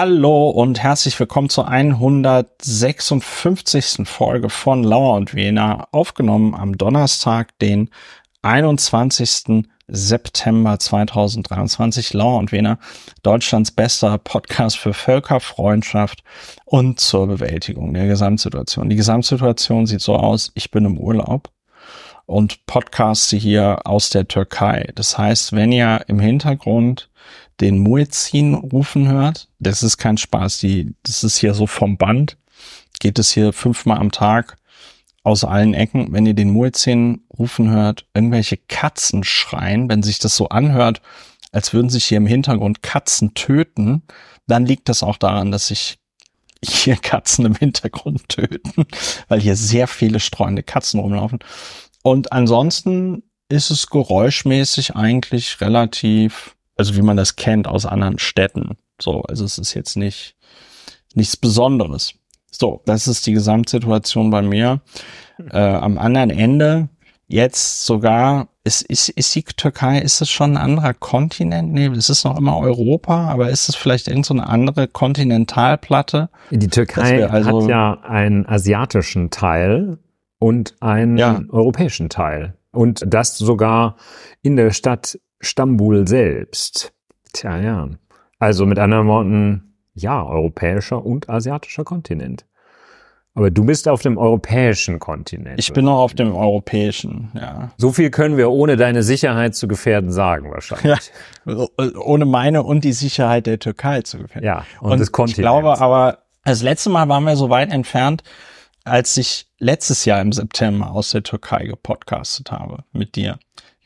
Hallo und herzlich willkommen zur 156. Folge von Lauer und Wiener, aufgenommen am Donnerstag, den 21. September 2023. Lauer und Wiener, Deutschlands bester Podcast für Völkerfreundschaft und zur Bewältigung der Gesamtsituation. Die Gesamtsituation sieht so aus, ich bin im Urlaub und podcaste hier aus der Türkei. Das heißt, wenn ihr im Hintergrund den Muezzin rufen hört, das ist kein Spaß, die, das ist hier so vom Band, geht es hier fünfmal am Tag aus allen Ecken. Wenn ihr den Muezzin rufen hört, irgendwelche Katzen schreien, wenn sich das so anhört, als würden sich hier im Hintergrund Katzen töten, dann liegt das auch daran, dass sich hier Katzen im Hintergrund töten, weil hier sehr viele streunende Katzen rumlaufen. Und ansonsten ist es geräuschmäßig eigentlich relativ also wie man das kennt aus anderen Städten. So, also es ist jetzt nicht nichts Besonderes. So, das ist die Gesamtsituation bei mir. Äh, am anderen Ende jetzt sogar, ist, ist, ist die Türkei, ist es schon ein anderer Kontinent? Nee, es ist noch immer Europa, aber ist es vielleicht irgendeine so andere Kontinentalplatte? Die Türkei also hat ja einen asiatischen Teil und einen ja. europäischen Teil. Und das sogar in der Stadt Stambul selbst. Tja, ja. Also mit anderen Worten, ja, europäischer und asiatischer Kontinent. Aber du bist auf dem europäischen Kontinent. Ich bin noch auf dem europäischen, ja. So viel können wir ohne deine Sicherheit zu gefährden sagen wahrscheinlich. Ja, ohne meine und die Sicherheit der Türkei zu gefährden. Ja, und, und des Kontinents. Ich glaube aber, das letzte Mal waren wir so weit entfernt, als ich letztes Jahr im September aus der Türkei gepodcastet habe mit dir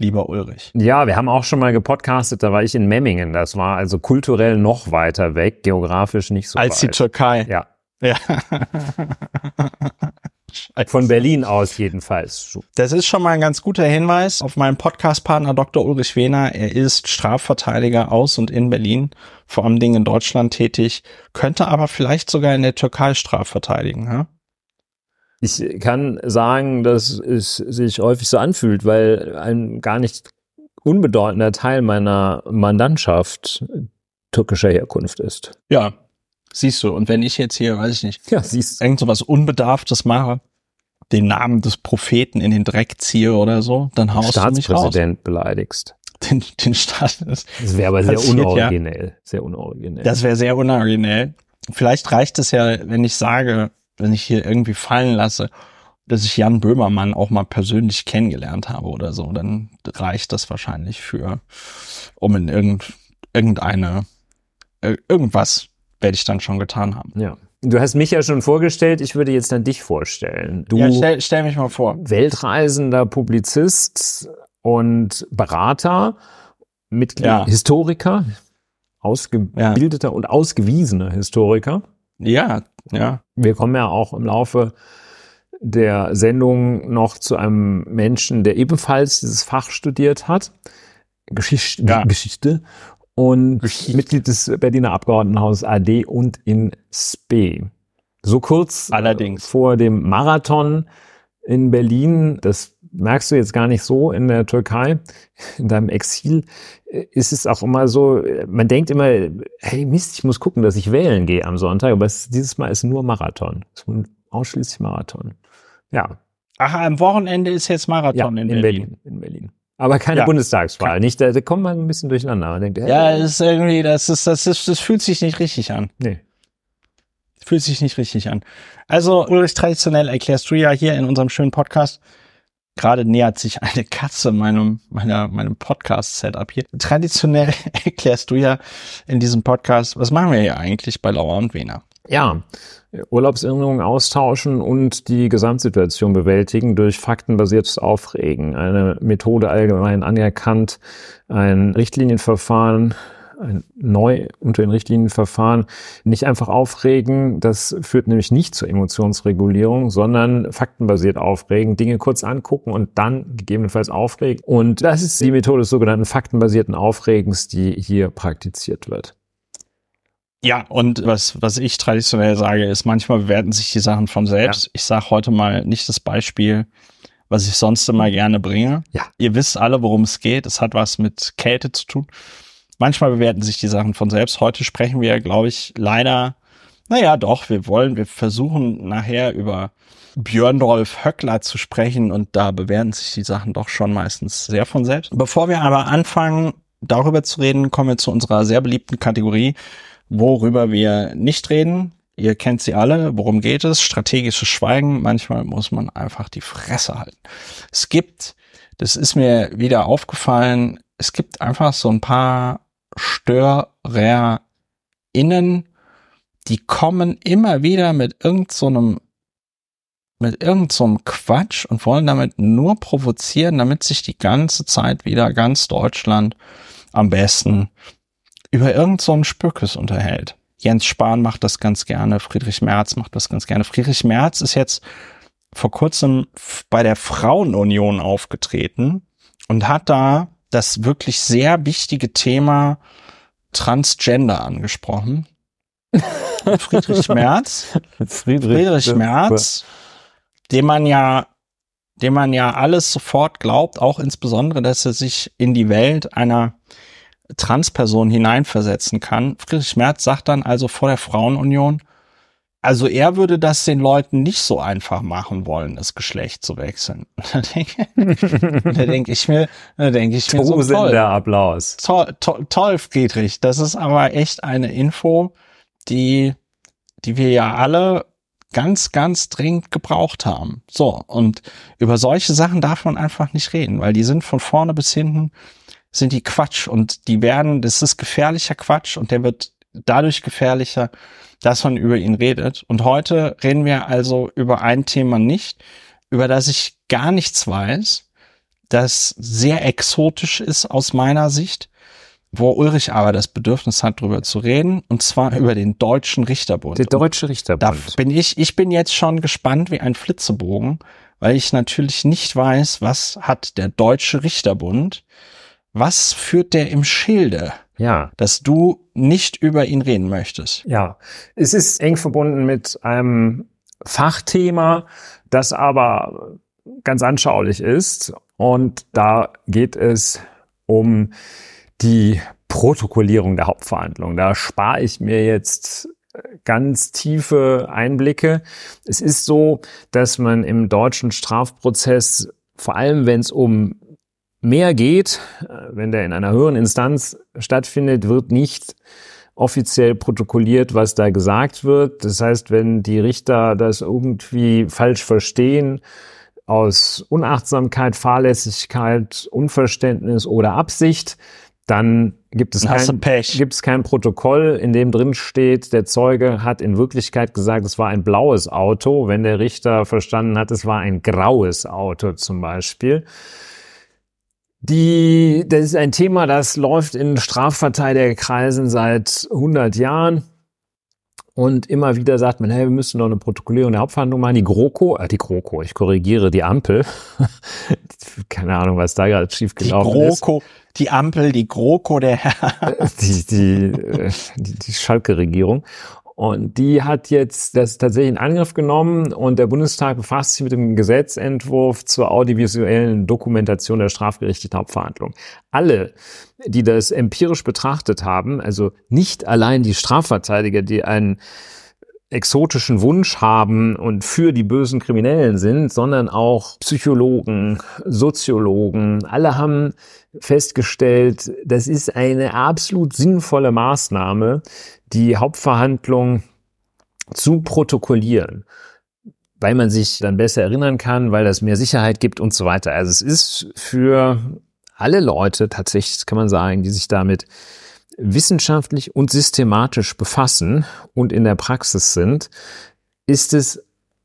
lieber Ulrich. Ja, wir haben auch schon mal gepodcastet, da war ich in Memmingen. Das war also kulturell noch weiter weg, geografisch nicht so Als weit. die Türkei. Ja. Ja. Von Berlin aus jedenfalls. Das ist schon mal ein ganz guter Hinweis auf meinen Podcastpartner Dr. Ulrich Wehner. Er ist Strafverteidiger aus und in Berlin, vor allem Dingen in Deutschland tätig, könnte aber vielleicht sogar in der Türkei strafverteidigen. Ja? Ich kann sagen, dass es sich häufig so anfühlt, weil ein gar nicht unbedeutender Teil meiner Mandantschaft türkischer Herkunft ist. Ja, siehst du. Und wenn ich jetzt hier, weiß ich nicht, ja, siehst irgend so was Unbedarftes mache, den Namen des Propheten in den Dreck ziehe oder so, dann haust du mich raus. Staatspräsident beleidigst. Den, den Staat. Das, das wäre aber sehr unoriginell. Ja. Sehr unoriginell. Das wäre sehr unoriginell. Vielleicht reicht es ja, wenn ich sage, wenn ich hier irgendwie fallen lasse, dass ich Jan Böhmermann auch mal persönlich kennengelernt habe oder so, dann reicht das wahrscheinlich für, um in irgend, irgendeine, äh, irgendwas werde ich dann schon getan haben. Ja. Du hast mich ja schon vorgestellt, ich würde jetzt dann dich vorstellen. Du ja, stell, stell mich mal vor. Weltreisender Publizist und Berater, Mitglied, ja. Historiker, ausgebildeter ja. und ausgewiesener Historiker. Ja, ja. Wir kommen ja auch im Laufe der Sendung noch zu einem Menschen, der ebenfalls dieses Fach studiert hat. Geschichte, ja. Geschichte und Geschichte. Mitglied des Berliner Abgeordnetenhauses AD und in SPE. So kurz äh, Allerdings. vor dem Marathon in Berlin, das merkst du jetzt gar nicht so in der Türkei, in deinem Exil, ist es auch immer so, man denkt immer, hey Mist, ich muss gucken, dass ich wählen gehe am Sonntag, aber es, dieses Mal ist nur Marathon. Es ist ausschließlich Marathon. Ja. Ach, am Wochenende ist jetzt Marathon ja, in, in Berlin. Berlin. In Berlin. Aber keine ja. Bundestagswahl. Nicht, da, da kommt man ein bisschen durcheinander. Man denkt, hey, ja, das ist irgendwie, das ist, das ist, das fühlt sich nicht richtig an. Nee. Fühlt sich nicht richtig an. Also, Ulrich, traditionell erklärst du ja hier in unserem schönen Podcast, Gerade nähert sich eine Katze meinem, meiner, meinem Podcast-Setup hier. Traditionell erklärst du ja in diesem Podcast, was machen wir hier eigentlich bei Lauer und Wiener? Ja, Urlaubserinnerungen austauschen und die Gesamtsituation bewältigen durch faktenbasiertes Aufregen. Eine Methode allgemein anerkannt, ein Richtlinienverfahren, ein neu unter den Richtlinienverfahren nicht einfach aufregen. Das führt nämlich nicht zur Emotionsregulierung, sondern faktenbasiert aufregen, Dinge kurz angucken und dann gegebenenfalls aufregen. Und das ist die Methode des sogenannten faktenbasierten Aufregens, die hier praktiziert wird. Ja, und was, was ich traditionell sage, ist, manchmal bewerten sich die Sachen von selbst. Ja. Ich sage heute mal nicht das Beispiel, was ich sonst immer gerne bringe. Ja. Ihr wisst alle, worum es geht. Es hat was mit Kälte zu tun. Manchmal bewerten sich die Sachen von selbst. Heute sprechen wir, glaube ich, leider, naja, doch, wir wollen, wir versuchen nachher über Björndolf Höckler zu sprechen und da bewerten sich die Sachen doch schon meistens sehr von selbst. Bevor wir aber anfangen, darüber zu reden, kommen wir zu unserer sehr beliebten Kategorie, worüber wir nicht reden. Ihr kennt sie alle. Worum geht es? Strategisches Schweigen. Manchmal muss man einfach die Fresse halten. Es gibt, das ist mir wieder aufgefallen, es gibt einfach so ein paar StörerInnen, die kommen immer wieder mit irgendeinem so mit irgendeinem so Quatsch und wollen damit nur provozieren, damit sich die ganze Zeit wieder ganz Deutschland am besten über irgendeinen so Spückes unterhält. Jens Spahn macht das ganz gerne, Friedrich Merz macht das ganz gerne. Friedrich Merz ist jetzt vor kurzem bei der Frauenunion aufgetreten und hat da das wirklich sehr wichtige Thema Transgender angesprochen. Friedrich Merz, Friedrich, Friedrich Merz, dem man ja, dem man ja alles sofort glaubt, auch insbesondere, dass er sich in die Welt einer Transperson hineinversetzen kann. Friedrich Merz sagt dann also vor der Frauenunion, also er würde das den Leuten nicht so einfach machen wollen, das Geschlecht zu wechseln. Da denke, da denke ich mir, da denke ich mir so toll. der Applaus. Toll, toll, toll, Friedrich. Das ist aber echt eine Info, die, die wir ja alle ganz, ganz dringend gebraucht haben. So. Und über solche Sachen darf man einfach nicht reden, weil die sind von vorne bis hinten sind die Quatsch und die werden, das ist gefährlicher Quatsch und der wird dadurch gefährlicher, dass man über ihn redet. Und heute reden wir also über ein Thema nicht, über das ich gar nichts weiß, das sehr exotisch ist aus meiner Sicht, wo Ulrich aber das Bedürfnis hat, darüber zu reden, und zwar über den Deutschen Richterbund. Der Deutsche Richterbund. Da bin ich, ich bin jetzt schon gespannt wie ein Flitzebogen, weil ich natürlich nicht weiß, was hat der Deutsche Richterbund, was führt der im Schilde? Ja. Dass du nicht über ihn reden möchtest. Ja. Es ist eng verbunden mit einem Fachthema, das aber ganz anschaulich ist. Und da geht es um die Protokollierung der Hauptverhandlung. Da spare ich mir jetzt ganz tiefe Einblicke. Es ist so, dass man im deutschen Strafprozess, vor allem wenn es um mehr geht, äh, wenn der in einer höheren Instanz stattfindet, wird nicht offiziell protokolliert, was da gesagt wird. Das heißt, wenn die Richter das irgendwie falsch verstehen, aus Unachtsamkeit, Fahrlässigkeit, Unverständnis oder Absicht, dann gibt es, kein, gibt es kein Protokoll, in dem drin steht, der Zeuge hat in Wirklichkeit gesagt, es war ein blaues Auto, wenn der Richter verstanden hat, es war ein graues Auto zum Beispiel. Die, das ist ein Thema, das läuft in Strafverteidigerkreisen seit 100 Jahren. Und immer wieder sagt man, hey, wir müssen noch eine Protokollierung der Hauptverhandlung machen. Die GroKo, äh, die GroKo, ich korrigiere, die Ampel. Keine Ahnung, was da gerade schiefgelaufen die GroKo, ist. Die Ampel, die GroKo der Herr. die, die, äh, die, die Schalke-Regierung. Und die hat jetzt das tatsächlich in Angriff genommen und der Bundestag befasst sich mit dem Gesetzentwurf zur audiovisuellen Dokumentation der strafgerichteten Hauptverhandlung. Alle, die das empirisch betrachtet haben, also nicht allein die Strafverteidiger, die einen exotischen Wunsch haben und für die bösen Kriminellen sind, sondern auch Psychologen, Soziologen, alle haben festgestellt, das ist eine absolut sinnvolle Maßnahme, die Hauptverhandlung zu protokollieren, weil man sich dann besser erinnern kann, weil das mehr Sicherheit gibt und so weiter. Also es ist für alle Leute tatsächlich, kann man sagen, die sich damit wissenschaftlich und systematisch befassen und in der Praxis sind, ist es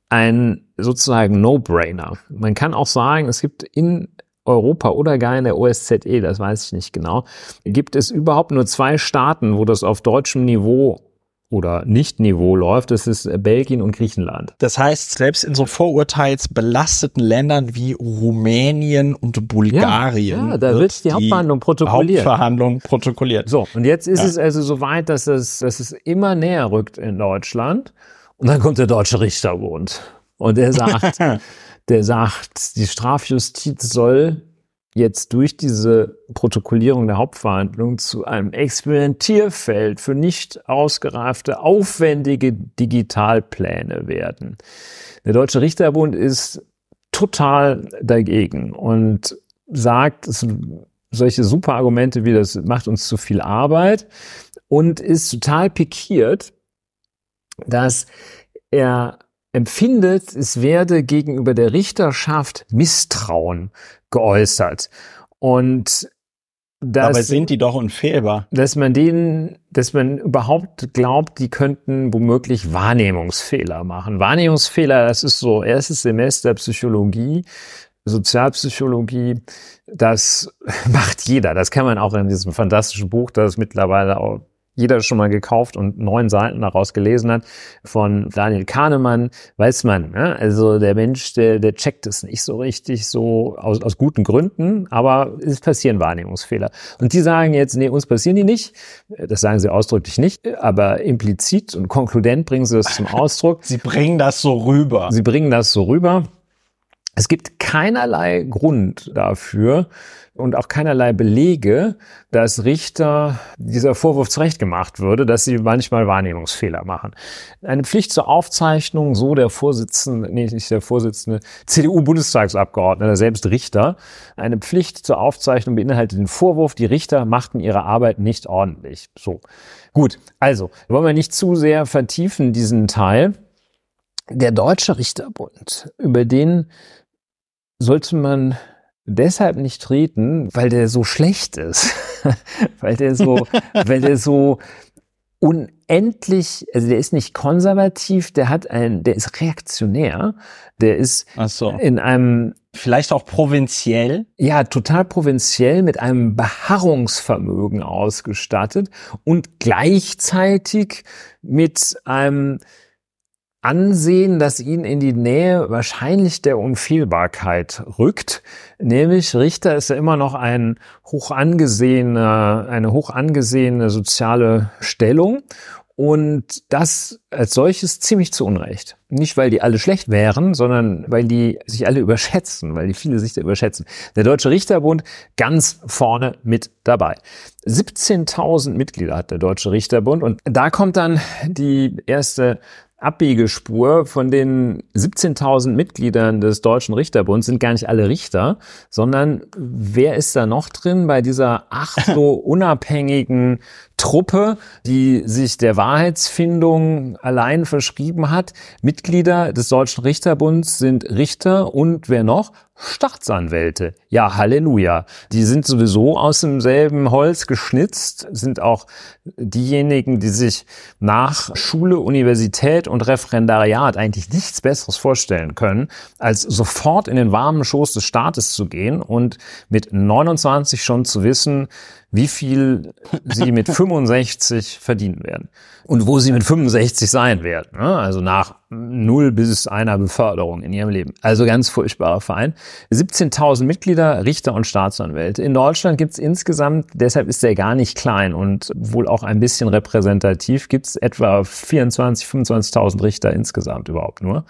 ein sozusagen No-Brainer. Man kann auch sagen, es gibt in Europa oder gar in der OSZE, das weiß ich nicht genau, gibt es überhaupt nur zwei Staaten, wo das auf deutschem Niveau oder Nicht-Niveau läuft, das ist Belgien und Griechenland. Das heißt, selbst in so vorurteilsbelasteten Ländern wie Rumänien und Bulgarien. Ja, ja da wird die Hauptverhandlung protokolliert. Hauptverhandlung protokolliert. So, und jetzt ist ja. es also so weit, dass es, dass es immer näher rückt in Deutschland. Und dann kommt der deutsche Richterbund. Und der sagt, der sagt, die Strafjustiz soll jetzt durch diese Protokollierung der Hauptverhandlung zu einem Experimentierfeld für nicht ausgereifte, aufwendige Digitalpläne werden. Der Deutsche Richterbund ist total dagegen und sagt, solche super Argumente wie das macht uns zu viel Arbeit und ist total pikiert, dass er empfindet, es werde gegenüber der Richterschaft Misstrauen geäußert. Und dass, Aber sind die doch unfehlbar? Dass man denen, dass man überhaupt glaubt, die könnten womöglich Wahrnehmungsfehler machen. Wahrnehmungsfehler, das ist so erstes Semester Psychologie, Sozialpsychologie, das macht jeder. Das kann man auch in diesem fantastischen Buch, das mittlerweile auch jeder schon mal gekauft und neun Seiten daraus gelesen hat, von Daniel Kahnemann, weiß man, ne? also der Mensch, der, der checkt es nicht so richtig, so aus, aus guten Gründen, aber es passieren Wahrnehmungsfehler. Und die sagen jetzt, nee, uns passieren die nicht, das sagen sie ausdrücklich nicht, aber implizit und konkludent bringen sie das zum Ausdruck. sie bringen das so rüber. Sie bringen das so rüber. Es gibt keinerlei Grund dafür, und auch keinerlei Belege, dass Richter dieser Vorwurf zurechtgemacht würde, dass sie manchmal Wahrnehmungsfehler machen. Eine Pflicht zur Aufzeichnung, so der Vorsitzende, nee, nicht der Vorsitzende, CDU-Bundestagsabgeordneter, selbst Richter, eine Pflicht zur Aufzeichnung beinhaltet den Vorwurf, die Richter machten ihre Arbeit nicht ordentlich. So. Gut. Also, wollen wir nicht zu sehr vertiefen, diesen Teil. Der Deutsche Richterbund, über den sollte man deshalb nicht treten, weil der so schlecht ist, weil der so, weil der so unendlich, also der ist nicht konservativ, der hat ein, der ist reaktionär, der ist so. in einem vielleicht auch provinziell, ja total provinziell mit einem Beharrungsvermögen ausgestattet und gleichzeitig mit einem Ansehen, das ihn in die Nähe wahrscheinlich der Unfehlbarkeit rückt. Nämlich Richter ist ja immer noch ein hoch angesehener, eine hoch angesehene soziale Stellung. Und das als solches ziemlich zu Unrecht. Nicht, weil die alle schlecht wären, sondern weil die sich alle überschätzen, weil die viele sich da überschätzen. Der Deutsche Richterbund ganz vorne mit dabei. 17.000 Mitglieder hat der Deutsche Richterbund und da kommt dann die erste Abbiegespur von den 17.000 Mitgliedern des Deutschen Richterbunds sind gar nicht alle Richter, sondern wer ist da noch drin bei dieser ach so unabhängigen Truppe, die sich der Wahrheitsfindung allein verschrieben hat? Mitglieder des Deutschen Richterbunds sind Richter und wer noch? Staatsanwälte. Ja, Halleluja. Die sind sowieso aus demselben Holz geschnitzt, sind auch diejenigen, die sich nach Schule, Universität und Referendariat eigentlich nichts Besseres vorstellen können, als sofort in den warmen Schoß des Staates zu gehen und mit 29 schon zu wissen, wie viel sie mit 65 verdienen werden und wo sie mit 65 sein werden. Ne? Also nach null bis einer Beförderung in ihrem Leben. Also ganz furchtbarer Verein. 17.000 Mitglieder, Richter und Staatsanwälte. In Deutschland gibt es insgesamt, deshalb ist er gar nicht klein und wohl auch ein bisschen repräsentativ, gibt es etwa 24.000, 25.000 Richter insgesamt überhaupt nur.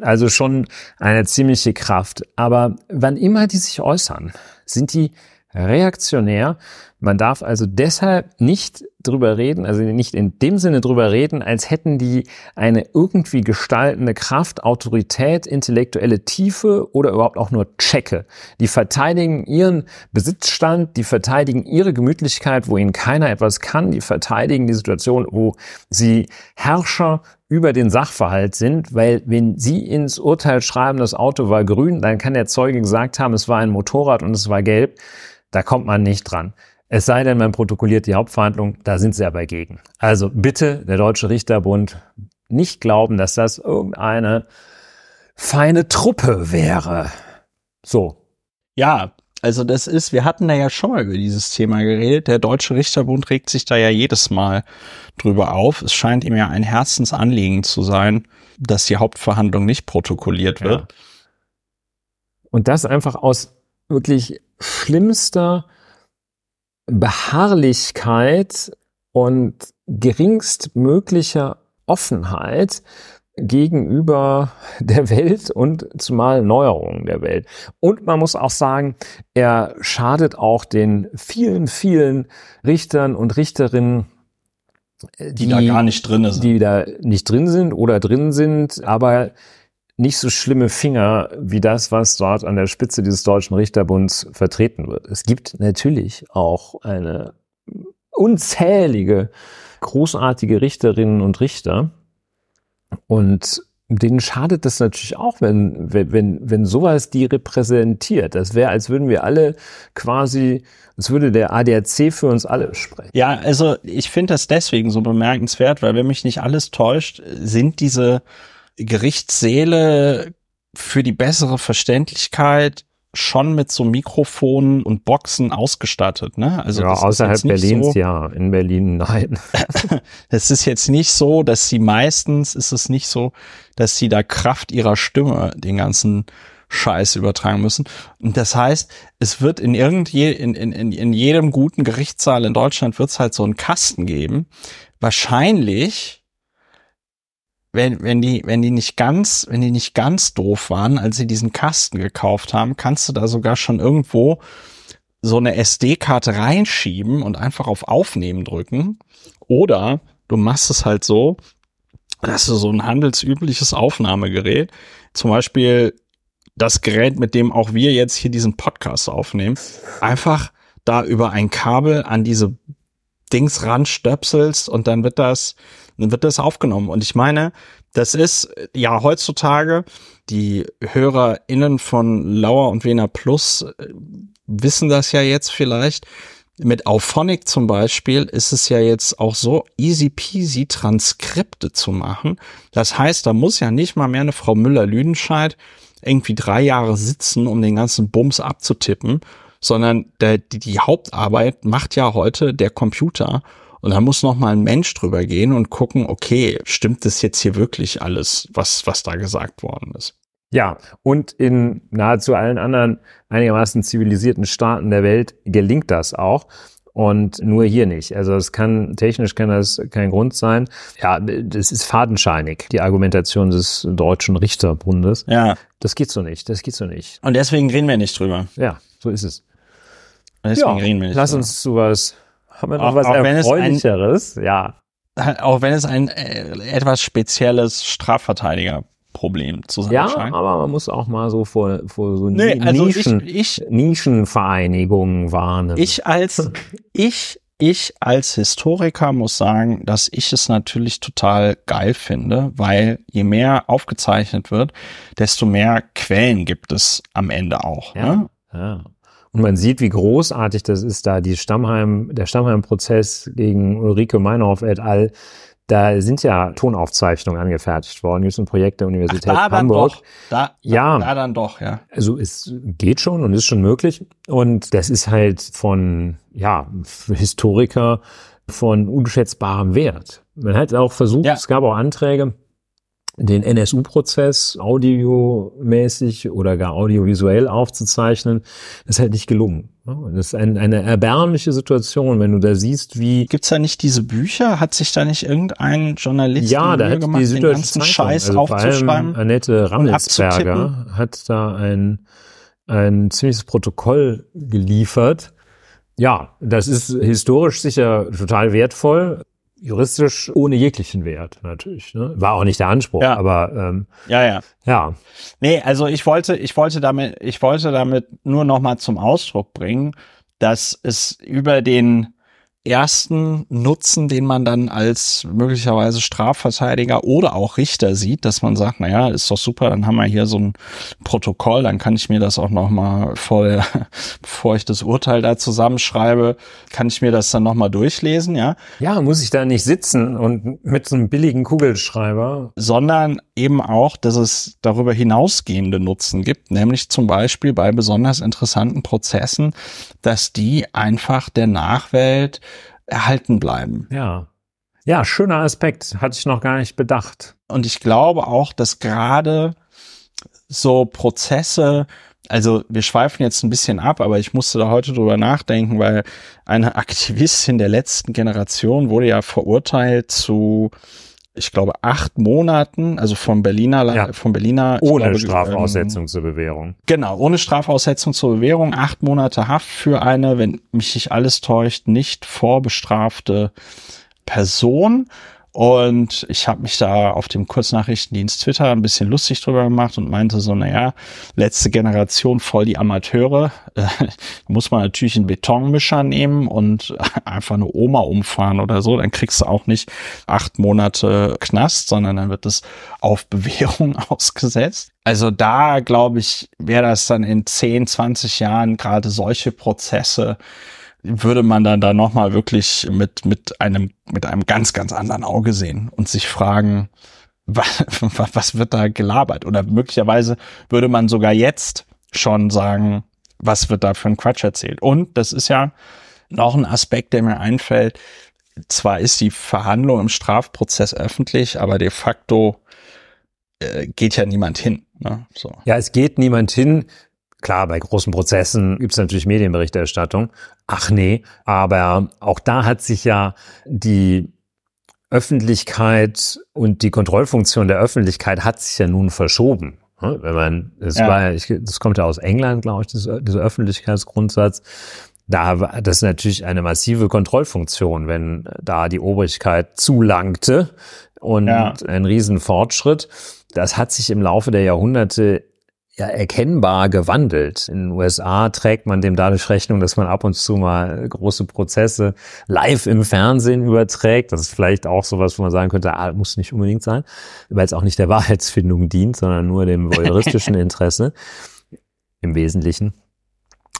Also schon eine ziemliche Kraft. Aber wann immer die sich äußern, sind die reaktionär. Man darf also deshalb nicht drüber reden, also nicht in dem Sinne drüber reden, als hätten die eine irgendwie gestaltende Kraft, Autorität, intellektuelle Tiefe oder überhaupt auch nur Checke. Die verteidigen ihren Besitzstand, die verteidigen ihre Gemütlichkeit, wo ihnen keiner etwas kann, die verteidigen die Situation, wo sie Herrscher über den Sachverhalt sind, weil wenn Sie ins Urteil schreiben, das Auto war grün, dann kann der Zeuge gesagt haben, es war ein Motorrad und es war gelb. Da kommt man nicht dran. Es sei denn, man protokolliert die Hauptverhandlung, da sind sie aber gegen. Also bitte, der Deutsche Richterbund, nicht glauben, dass das irgendeine feine Truppe wäre. So. Ja, also das ist, wir hatten da ja schon mal über dieses Thema geredet. Der Deutsche Richterbund regt sich da ja jedes Mal drüber auf. Es scheint ihm ja ein Herzensanliegen zu sein, dass die Hauptverhandlung nicht protokolliert wird. Ja. Und das einfach aus wirklich schlimmster Beharrlichkeit und geringstmöglicher Offenheit gegenüber der Welt und zumal Neuerungen der Welt. Und man muss auch sagen, er schadet auch den vielen, vielen Richtern und Richterinnen, die, die da gar nicht drin sind. Die da nicht drin sind oder drin sind, aber nicht so schlimme Finger wie das, was dort an der Spitze dieses Deutschen Richterbunds vertreten wird. Es gibt natürlich auch eine unzählige großartige Richterinnen und Richter. Und denen schadet das natürlich auch, wenn, wenn, wenn sowas die repräsentiert. Das wäre, als würden wir alle quasi, als würde der ADAC für uns alle sprechen. Ja, also ich finde das deswegen so bemerkenswert, weil wenn mich nicht alles täuscht, sind diese Gerichtssäle für die bessere Verständlichkeit schon mit so Mikrofonen und Boxen ausgestattet, ne? Also ja, außerhalb Berlins so, ja, in Berlin nein. es ist jetzt nicht so, dass sie meistens ist es nicht so, dass sie da Kraft ihrer Stimme den ganzen Scheiß übertragen müssen. Und das heißt, es wird in irgendwie in, in, in, in jedem guten Gerichtssaal in Deutschland wird es halt so einen Kasten geben. Wahrscheinlich wenn, wenn die, wenn die nicht ganz, wenn die nicht ganz doof waren, als sie diesen Kasten gekauft haben, kannst du da sogar schon irgendwo so eine SD-Karte reinschieben und einfach auf Aufnehmen drücken. Oder du machst es halt so, dass du so ein handelsübliches Aufnahmegerät, zum Beispiel das Gerät, mit dem auch wir jetzt hier diesen Podcast aufnehmen, einfach da über ein Kabel an diese Dings ranstöpselst und dann wird das dann wird das aufgenommen. Und ich meine, das ist ja heutzutage, die HörerInnen von Lauer und Wiener Plus äh, wissen das ja jetzt vielleicht. Mit Auphonic zum Beispiel ist es ja jetzt auch so easy peasy Transkripte zu machen. Das heißt, da muss ja nicht mal mehr eine Frau Müller-Lüdenscheid irgendwie drei Jahre sitzen, um den ganzen Bums abzutippen, sondern der, die, die Hauptarbeit macht ja heute der Computer. Und da muss noch mal ein Mensch drüber gehen und gucken, okay, stimmt das jetzt hier wirklich alles, was, was da gesagt worden ist? Ja, und in nahezu allen anderen einigermaßen zivilisierten Staaten der Welt gelingt das auch. Und nur hier nicht. Also es kann, technisch kann das kein Grund sein. Ja, das ist fadenscheinig, die Argumentation des Deutschen Richterbundes. Ja. Das geht so nicht, das geht so nicht. Und deswegen reden wir nicht drüber. Ja, so ist es. Und deswegen ja, reden wir nicht lass drüber. uns zu was haben wir noch auch, was auch Erfreulicheres? Ein, ja. Auch wenn es ein äh, etwas spezielles Strafverteidigerproblem zu sein ja, scheint. Ja, aber man muss auch mal so vor, vor so nee, also Nischen, ich, ich, Nischenvereinigungen warnen. Ich als, ich, ich als Historiker muss sagen, dass ich es natürlich total geil finde, weil je mehr aufgezeichnet wird, desto mehr Quellen gibt es am Ende auch. Ja. Ne? ja. Und man sieht, wie großartig das ist, da die Stammheim, der Stammheim-Prozess gegen Ulrike Meinhoff et al. Da sind ja Tonaufzeichnungen angefertigt worden. Hier ist ein Projekt der Universität Ach, da Hamburg. Dann doch. Da, ja, da dann doch, ja. Also es geht schon und ist schon möglich. Und das ist halt von, ja, Historiker von unschätzbarem Wert. Man hat auch versucht, ja. es gab auch Anträge, den NSU-Prozess audiomäßig oder gar audiovisuell aufzuzeichnen, ist halt nicht gelungen. Das ist ein, eine erbärmliche Situation, wenn du da siehst, wie gibt's da nicht diese Bücher? Hat sich da nicht irgendein Journalist ja, da hat gemacht, die den ganzen Scheiß also aufzuschreiben? Annette Rammelsberger hat da ein ein ziemliches Protokoll geliefert. Ja, das ist historisch sicher total wertvoll juristisch ohne jeglichen Wert natürlich. Ne? War auch nicht der Anspruch, ja. aber ähm, ja, ja, ja. Nee, also ich wollte, ich wollte damit, ich wollte damit nur noch mal zum Ausdruck bringen, dass es über den ersten Nutzen, den man dann als möglicherweise Strafverteidiger oder auch Richter sieht, dass man sagt, naja, ist doch super, dann haben wir hier so ein Protokoll, dann kann ich mir das auch nochmal vor, bevor ich das Urteil da zusammenschreibe, kann ich mir das dann nochmal durchlesen, ja. Ja, muss ich da nicht sitzen und mit so einem billigen Kugelschreiber. Sondern eben auch, dass es darüber hinausgehende Nutzen gibt, nämlich zum Beispiel bei besonders interessanten Prozessen, dass die einfach der Nachwelt erhalten bleiben. Ja. Ja, schöner Aspekt, hatte ich noch gar nicht bedacht. Und ich glaube auch, dass gerade so Prozesse, also wir schweifen jetzt ein bisschen ab, aber ich musste da heute drüber nachdenken, weil eine Aktivistin der letzten Generation wurde ja verurteilt zu ich glaube, acht Monaten, also vom Berliner, Ja. vom Berliner. Ohne glaube, Strafaussetzung zur Bewährung. Genau, ohne Strafaussetzung zur Bewährung, acht Monate Haft für eine, wenn mich nicht alles täuscht, nicht vorbestrafte Person. Und ich habe mich da auf dem Kurznachrichtendienst Twitter ein bisschen lustig drüber gemacht und meinte so, naja, letzte Generation voll die Amateure. Äh, muss man natürlich einen Betonmischer nehmen und einfach eine Oma umfahren oder so. Dann kriegst du auch nicht acht Monate Knast, sondern dann wird es auf Bewährung ausgesetzt. Also da, glaube ich, wäre das dann in 10, 20 Jahren gerade solche Prozesse, würde man dann da nochmal wirklich mit, mit einem, mit einem ganz, ganz anderen Auge sehen und sich fragen, was, was wird da gelabert? Oder möglicherweise würde man sogar jetzt schon sagen, was wird da für ein Quatsch erzählt? Und das ist ja noch ein Aspekt, der mir einfällt. Zwar ist die Verhandlung im Strafprozess öffentlich, aber de facto äh, geht ja niemand hin. Ne? So. Ja, es geht niemand hin. Klar, bei großen Prozessen gibt es natürlich Medienberichterstattung. Ach nee, aber auch da hat sich ja die Öffentlichkeit und die Kontrollfunktion der Öffentlichkeit hat sich ja nun verschoben. Ne? Wenn man, das Ja. war, ich, das kommt ja aus England, glaube ich, dieser, Öffentlichkeitsgrundsatz. Da war das natürlich eine massive Kontrollfunktion, wenn da die Obrigkeit zulangte und Ja. ein Riesenfortschritt. Das hat sich im Laufe der Jahrhunderte ja erkennbar gewandelt. In den USA trägt man dem dadurch Rechnung, dass man ab und zu mal große Prozesse live im Fernsehen überträgt. Das ist vielleicht auch sowas, wo man sagen könnte, ah, muss nicht unbedingt sein, weil es auch nicht der Wahrheitsfindung dient, sondern nur dem voyeuristischen Interesse im Wesentlichen.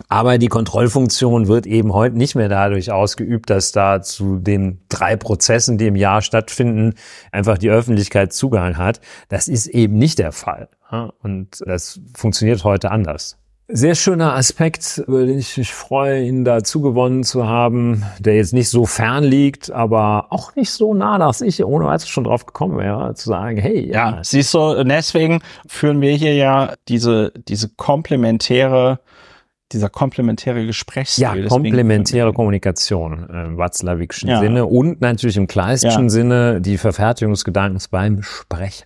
Aber die Kontrollfunktion wird eben heute nicht mehr dadurch ausgeübt, dass da zu den drei Prozessen, die im Jahr stattfinden, einfach die Öffentlichkeit Zugang hat. Das ist eben nicht der Fall. ja, Und das funktioniert heute anders. Sehr schöner Aspekt, über den ich mich freue, ihn dazu gewonnen zu haben, der jetzt nicht so fern liegt, aber auch nicht so nah, dass ich ohne weiteres schon drauf gekommen wäre, zu sagen, hey, Ja, siehst du, deswegen führen wir hier ja diese, diese komplementäre, dieser komplementäre Gesprächsstil. Ja, komplementäre Kommunikation im watzlawikschen Ja. Sinne und natürlich im kleistischen Ja. Sinne die Verfertigung des Gedankens beim Sprechen.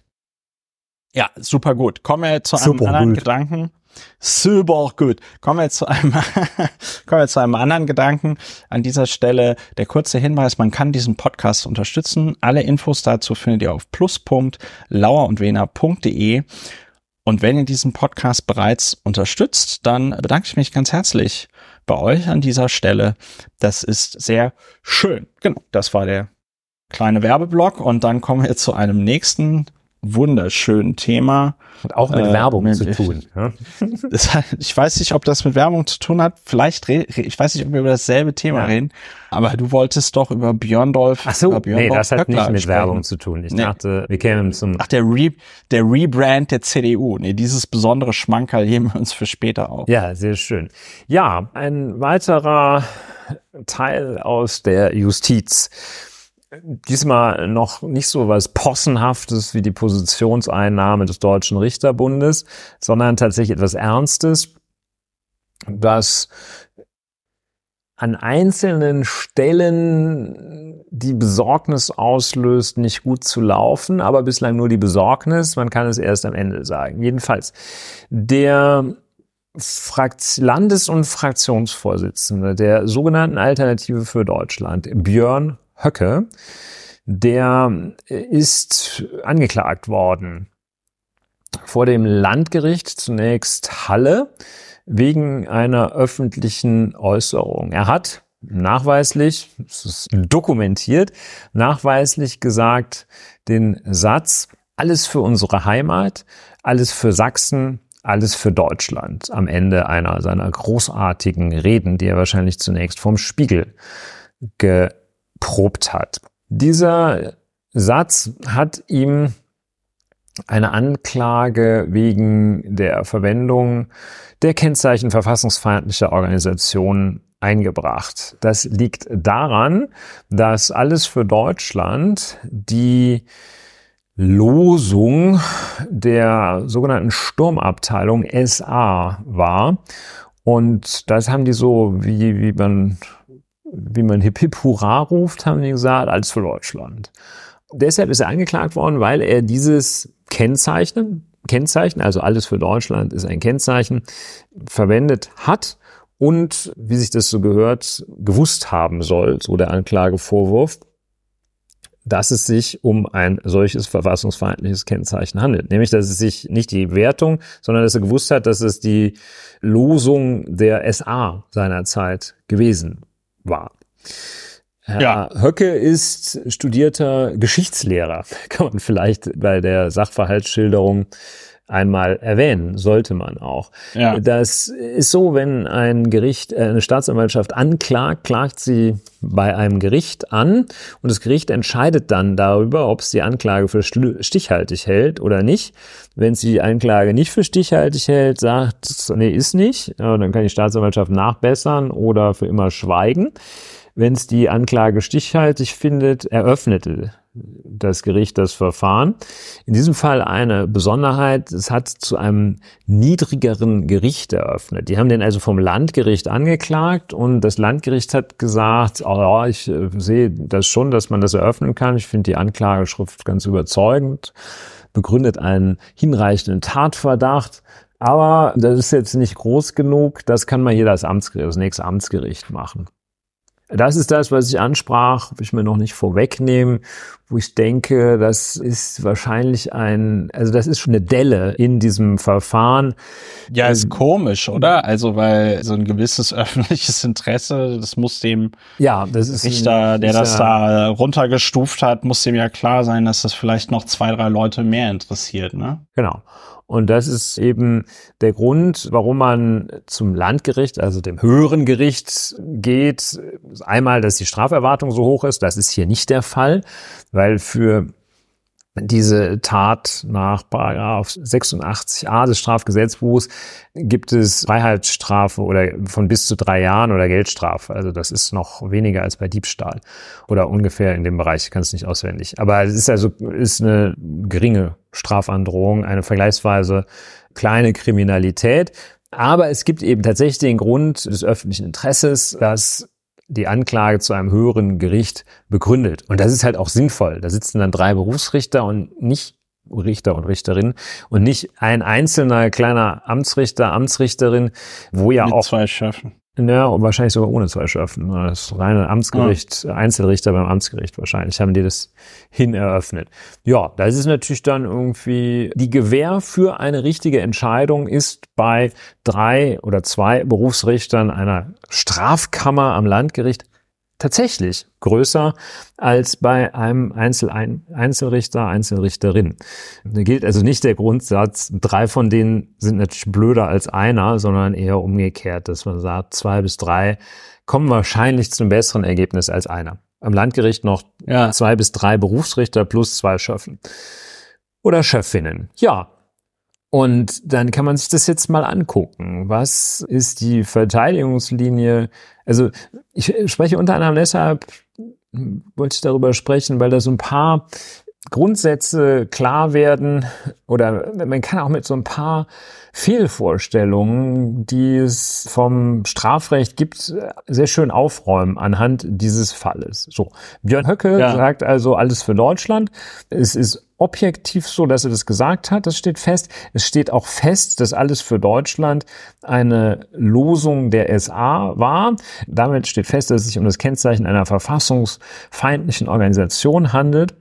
Ja, super gut. Kommen wir zu einem Super anderen gut. Gedanken. Super gut. Kommen wir zu einem, kommen wir zu einem anderen Gedanken. An dieser Stelle der kurze Hinweis, man kann diesen Podcast unterstützen. Alle Infos dazu findet ihr auf plus.lauerundwener.de. Und wenn ihr diesen Podcast bereits unterstützt, dann bedanke ich mich ganz herzlich bei euch an dieser Stelle. Das ist sehr schön. Genau, das war der kleine Werbeblock. Und dann kommen wir zu einem nächsten wunderschönen Thema. Und auch mit Äh, Werbung mit- zu tun. Ja? Das, hat- ich weiß nicht, ob das mit Werbung zu tun hat. Vielleicht, re, ich weiß nicht, ob wir über dasselbe Thema Ja. reden, aber du wolltest doch über Björndolf. Ach so, über nee, Björndolf das hat nicht Höckler mit sprechen. Werbung zu tun. Ich Nee. dachte, wir kämen zum Ach, der, Re, der Rebrand der CDU. Nee, dieses besondere Schmankerl heben wir uns für später auf. Ja, sehr schön. Ja, ein weiterer Teil aus der Justiz. Diesmal noch nicht so was Possenhaftes wie die Positionseinnahme des Deutschen Richterbundes, sondern tatsächlich etwas Ernstes, das an einzelnen Stellen die Besorgnis auslöst, nicht gut zu laufen, aber bislang nur die Besorgnis. Man kann es erst am Ende sagen. Jedenfalls, der Landes- und Fraktionsvorsitzende der sogenannten Alternative für Deutschland, Björn Höcke, der ist angeklagt worden vor dem Landgericht zunächst Halle wegen einer öffentlichen Äußerung. Er hat nachweislich, es ist dokumentiert, nachweislich gesagt, den Satz, alles für unsere Heimat, alles für Sachsen, alles für Deutschland am Ende einer seiner großartigen Reden, die er wahrscheinlich zunächst vom Spiegel geprobt hat. Dieser Satz hat ihm eine Anklage wegen der Verwendung der Kennzeichen verfassungsfeindlicher Organisationen eingebracht. Das liegt daran, dass alles für Deutschland die Losung der sogenannten Sturmabteilung SA war. Und das haben die so, wie, wie man, wie man Hip Hip Hurra ruft, haben die gesagt, alles für Deutschland. deshalb ist er angeklagt worden, weil er dieses Kennzeichen, Kennzeichen, also alles für Deutschland ist ein Kennzeichen, verwendet hat und, wie sich das so gehört, gewusst haben soll, so der Anklagevorwurf, dass es sich um ein solches verfassungsfeindliches Kennzeichen handelt. Nämlich, dass es sich nicht die Wertung, sondern dass er gewusst hat, dass es die Losung der SA seinerzeit gewesen war. Herr ja. Höcke ist studierter Geschichtslehrer, kann man vielleicht bei der Sachverhaltsschilderung einmal erwähnen, sollte man auch. Ja. Das ist so, wenn ein Gericht, äh, eine Staatsanwaltschaft anklagt, klagt sie bei einem Gericht an und das Gericht entscheidet dann darüber, ob es die Anklage für stichhaltig hält oder nicht. Wenn sie die Anklage nicht für stichhaltig hält, sagt, nee, ist nicht, dann kann die Staatsanwaltschaft nachbessern oder für immer schweigen. Wenn es die Anklage stichhaltig findet, eröffnete das Gericht das Verfahren. In diesem Fall eine Besonderheit, es hat zu einem niedrigeren Gericht eröffnet. Die haben den also vom Landgericht angeklagt und das Landgericht hat gesagt, oh ich äh, sehe das schon, dass man das eröffnen kann. Ich finde die Anklageschrift ganz überzeugend, begründet einen hinreichenden Tatverdacht. Aber das ist jetzt nicht groß genug, das kann man hier das Amtsgericht, das nächste Amtsgericht machen. Das ist das, was ich ansprach, will ich mir noch nicht vorwegnehmen, wo ich denke, das ist wahrscheinlich ein, also das ist schon eine Delle in diesem Verfahren. Ja, ist ähm, komisch, oder? Also, weil so ein gewisses öffentliches Interesse, das muss dem ja, das ist Richter, der das da runtergestuft hat, muss dem ja klar sein, dass das vielleicht noch zwei, drei Leute mehr interessiert, ne? Genau. Und das ist eben der Grund, warum man zum Landgericht, also dem höheren Gericht geht. Einmal, dass die Straferwartung so hoch ist. Das ist hier nicht der Fall, weil für diese Tat nach Paragraph 86a des Strafgesetzbuchs gibt es Freiheitsstrafe oder von bis zu drei Jahren oder Geldstrafe. Also das ist noch weniger als bei Diebstahl oder ungefähr in dem Bereich. Ich kann es nicht auswendig. Aber es ist also ist eine geringe Strafandrohung, eine vergleichsweise kleine Kriminalität. Aber es gibt eben tatsächlich den Grund des öffentlichen Interesses, dass die Anklage zu einem höheren Gericht begründet. Und das ist halt auch sinnvoll. Da sitzen dann drei Berufsrichter und nicht Richter und Richterin und nicht ein einzelner kleiner Amtsrichter, Amtsrichterin, wo ja Mit auch zwei Schöffen. Ja, und wahrscheinlich sogar ohne zwei Schöffen. Das reine Amtsgericht, ah. Einzelrichter beim Amtsgericht wahrscheinlich, haben die das hin eröffnet. Ja, das ist natürlich dann irgendwie, die Gewähr für eine richtige Entscheidung ist bei drei oder zwei Berufsrichtern einer Strafkammer am Landgericht tatsächlich größer als bei einem Einzel Einzelrichter, Einzelrichterin. Da gilt also nicht der Grundsatz, drei von denen sind natürlich blöder als einer, sondern eher umgekehrt, dass man sagt, zwei bis drei kommen wahrscheinlich zum besseren Ergebnis als einer. Am Landgericht noch ja. zwei bis drei Berufsrichter plus zwei Schöffen. Oder Schöffinnen. Ja, und dann kann man sich das jetzt mal angucken. Was ist die Verteidigungslinie? Also ich spreche unter anderem deshalb, wollte ich darüber sprechen, weil da so ein paar Grundsätze klar werden oder man kann auch mit so ein paar Fehlvorstellungen, die es vom Strafrecht gibt, sehr schön aufräumen anhand dieses Falles. So, Björn Höcke ja. sagt also alles für Deutschland. Es ist objektiv so, dass er das gesagt hat, das steht fest. Es steht auch fest, dass alles für Deutschland eine Losung der SA war. Damit steht fest, dass es sich um das Kennzeichen einer verfassungsfeindlichen Organisation handelt.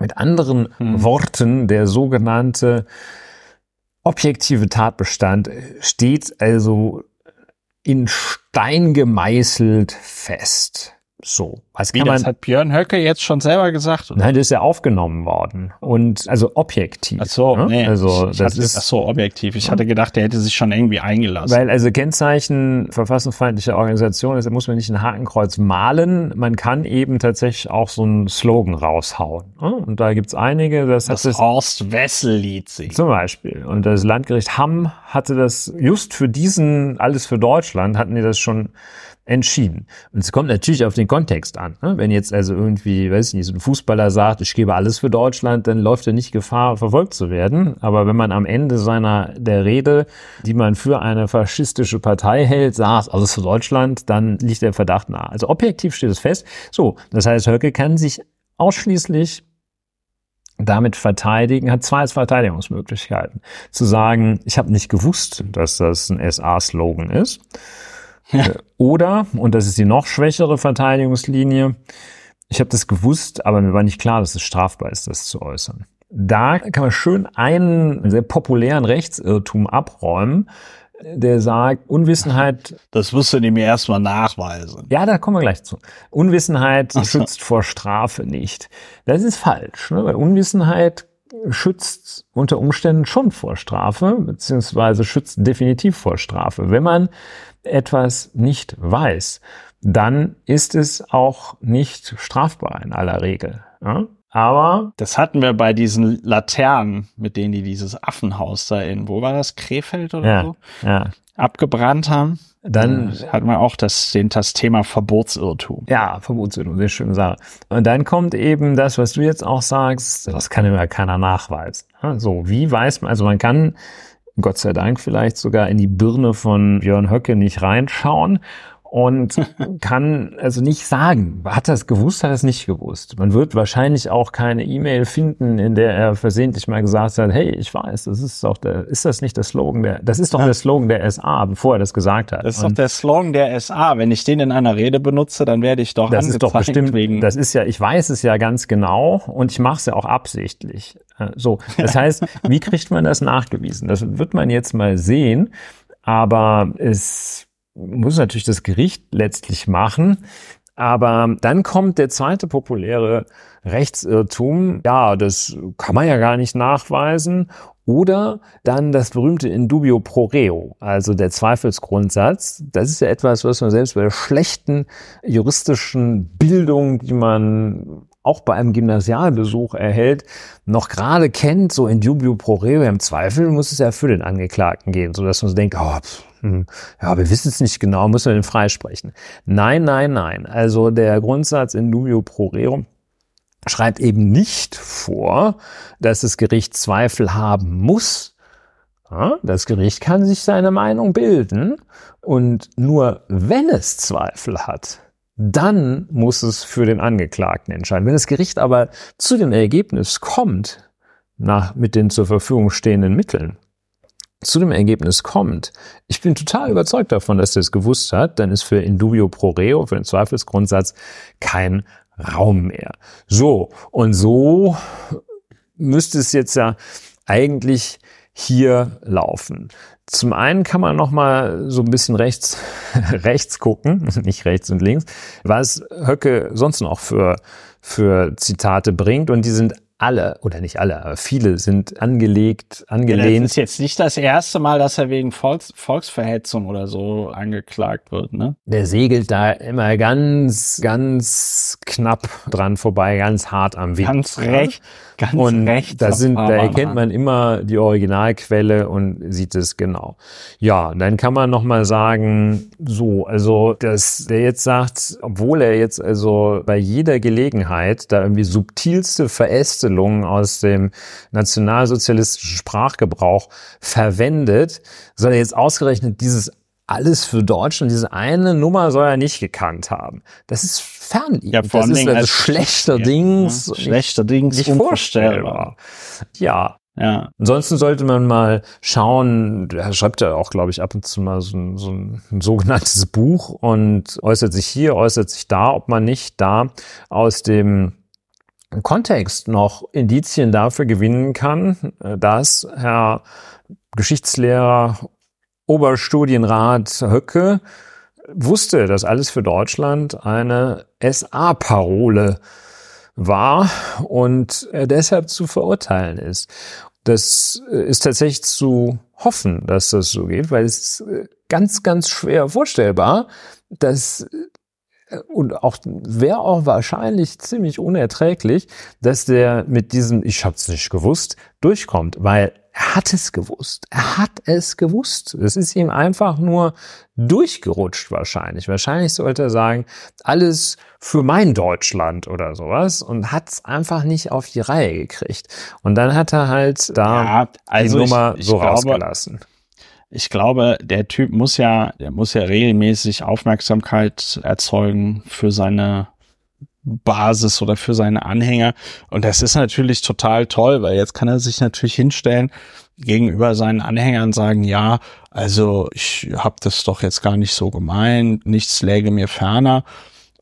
Mit anderen hm. Worten, der sogenannte objektive Tatbestand steht also in Stein gemeißelt fest. So. Was Wie, kann man, das hat Björn Höcke jetzt schon selber gesagt? Oder? Nein, das ist ja aufgenommen worden. Und also objektiv. Ach so, ne? nee. Also, das hatte, ist, ach so, objektiv. Ich hatte gedacht, der hätte sich schon irgendwie eingelassen. Weil also Kennzeichen verfassungsfeindlicher Organisation ist, da muss man nicht ein Hakenkreuz malen. Man kann eben tatsächlich auch so einen Slogan raushauen. Ne? Und da gibt's einige. Das, das hat Horst Wessel-Lied Zum Beispiel. Und das Landgericht Hamm hatte das just für diesen, alles für Deutschland, hatten die das schon entschieden. Und es kommt natürlich auf den Kontext an. Ne? Wenn jetzt also irgendwie, weiß ich nicht, so ein Fußballer sagt, ich gebe alles für Deutschland, dann läuft er nicht Gefahr, verfolgt zu werden. Aber wenn man am Ende seiner der Rede, die man für eine faschistische Partei hält, sagt, alles für Deutschland, dann liegt der Verdacht nahe. Also objektiv steht es fest. So, das heißt, Höcke kann sich ausschließlich damit verteidigen, hat zwei Verteidigungsmöglichkeiten. Zu sagen, ich habe nicht gewusst, dass das ein SA-Slogan ist. Ja. Oder, und das ist die noch schwächere Verteidigungslinie, ich habe das gewusst, aber mir war nicht klar, dass es strafbar ist, das zu äußern. Da kann man schön einen sehr populären Rechtsirrtum abräumen, der sagt, Unwissenheit. Das wirst du mir erstmal nachweisen. Ja, da kommen wir gleich zu. Unwissenheit so. schützt vor Strafe nicht. Das ist falsch, ne? weil Unwissenheit schützt unter Umständen schon vor Strafe, beziehungsweise schützt definitiv vor Strafe. Wenn man etwas nicht weiß, dann ist es auch nicht strafbar in aller Regel. Ja? Aber das hatten wir bei diesen Laternen, mit denen die dieses Affenhaus da in, wo war das, Krefeld oder ja, so, ja. abgebrannt haben. Dann hatten wir auch das, den, das Thema Verbotsirrtum. Ja, Verbotsirrtum, sehr schöne Sache. Und dann kommt eben das, was du jetzt auch sagst, das kann immer keiner nachweisen. So, wie weiß man, also man kann Gott sei Dank vielleicht sogar in die Birne von Björn Höcke nicht reinschauen und kann also nicht sagen, hat er es gewusst, hat er es nicht gewusst. Man wird wahrscheinlich auch keine E-Mail finden, in der er versehentlich mal gesagt hat, hey, ich weiß, das ist doch der, ist das nicht der Slogan der, das ist doch ja. der Slogan der SA, bevor er das gesagt hat. Das ist und doch der Slogan der SA. Wenn ich den in einer Rede benutze, dann werde ich doch Das ist doch bestimmt, wegen das ist ja, ich weiß es ja ganz genau und ich mache es ja auch absichtlich. Äh, so, das heißt, wie kriegt man das nachgewiesen? Das wird man jetzt mal sehen, aber es muss natürlich das Gericht letztlich machen. Aber dann kommt der zweite populäre Rechtsirrtum. Ja, das kann man ja gar nicht nachweisen. Oder dann das berühmte Indubio pro reo, also der Zweifelsgrundsatz. Das ist ja etwas, was man selbst bei der schlechten juristischen Bildung, die man auch bei einem Gymnasialbesuch erhält, noch gerade kennt, so Indubio pro reo. Im Zweifel muss es ja für den Angeklagten gehen, so dass man so denkt, oh, pff, hm, ja, wir wissen es nicht genau, müssen wir den freisprechen. Nein, nein, nein. Also der Grundsatz in dubio pro reo schreibt eben nicht vor, dass das Gericht Zweifel haben muss. das Gericht kann sich seine Meinung bilden und nur wenn es Zweifel hat, dann muss es für den Angeklagten entscheiden. Wenn das Gericht aber zu dem Ergebnis kommt, nach, mit den zur Verfügung stehenden Mitteln, zu dem Ergebnis kommt, ich bin total überzeugt davon, dass er es gewusst hat, dann ist für Indubio pro reo, für den Zweifelsgrundsatz, kein Raum mehr. So, und so müsste es jetzt ja eigentlich hier laufen. Zum einen kann man noch mal so ein bisschen rechts, rechts gucken, nicht rechts und links, was Höcke sonst noch für, für Zitate bringt. Und die sind alle, oder nicht alle, aber viele sind angelegt, angelehnt. Ja, das ist jetzt nicht das erste Mal, dass er wegen Volks, Volksverhetzung oder so angeklagt wird, ne? Der segelt da immer ganz, ganz knapp dran vorbei, ganz hart am Wind. Ganz recht, ganz und recht. Da sind, da erkennt man immer die Originalquelle und sieht es genau. Ja, dann kann man noch mal sagen, so, also, dass der jetzt sagt, obwohl er jetzt also bei jeder Gelegenheit da irgendwie subtilste Veräste Wortstellungen aus dem nationalsozialistischen Sprachgebrauch verwendet, soll er jetzt ausgerechnet dieses alles für Deutschland, diese eine Nummer soll er nicht gekannt haben. Das ist fernliegend. Ja, vor das ist also schlechterdings, ja, schlechterdings nicht vorstellbar. Ja, ja. Ansonsten sollte man mal schauen, er schreibt ja auch, glaube ich, ab und zu mal so ein, so ein, sogenanntes Buch und äußert sich hier, äußert sich da, ob man nicht da aus dem Kontext noch Indizien dafür gewinnen kann, äh, dass Herr Geschichtslehrer Oberstudienrat Höcke wusste, dass alles für Deutschland eine SA-Parole war und deshalb zu verurteilen ist. Das äh, ist tatsächlich zu hoffen, dass das so geht, weil es äh, ganz, ganz schwer vorstellbar, dass und auch wäre auch wahrscheinlich ziemlich unerträglich, dass der mit diesem Ich hab's nicht gewusst durchkommt, weil er hat es gewusst. Er hat es gewusst. Es ist ihm einfach nur durchgerutscht wahrscheinlich. Wahrscheinlich sollte er sagen, alles für mein Deutschland oder sowas und hat es einfach nicht auf die Reihe gekriegt. Und dann hat er halt da ja, also die Nummer ich, ich so glaube, rausgelassen ich glaube, der Typ muss ja, der muss ja regelmäßig Aufmerksamkeit erzeugen für seine Basis oder für seine Anhänger. Und das ist natürlich total toll, weil jetzt kann er sich natürlich hinstellen gegenüber seinen Anhängern sagen, ja, also ich habe das doch jetzt gar nicht so gemeint, nichts läge mir ferner.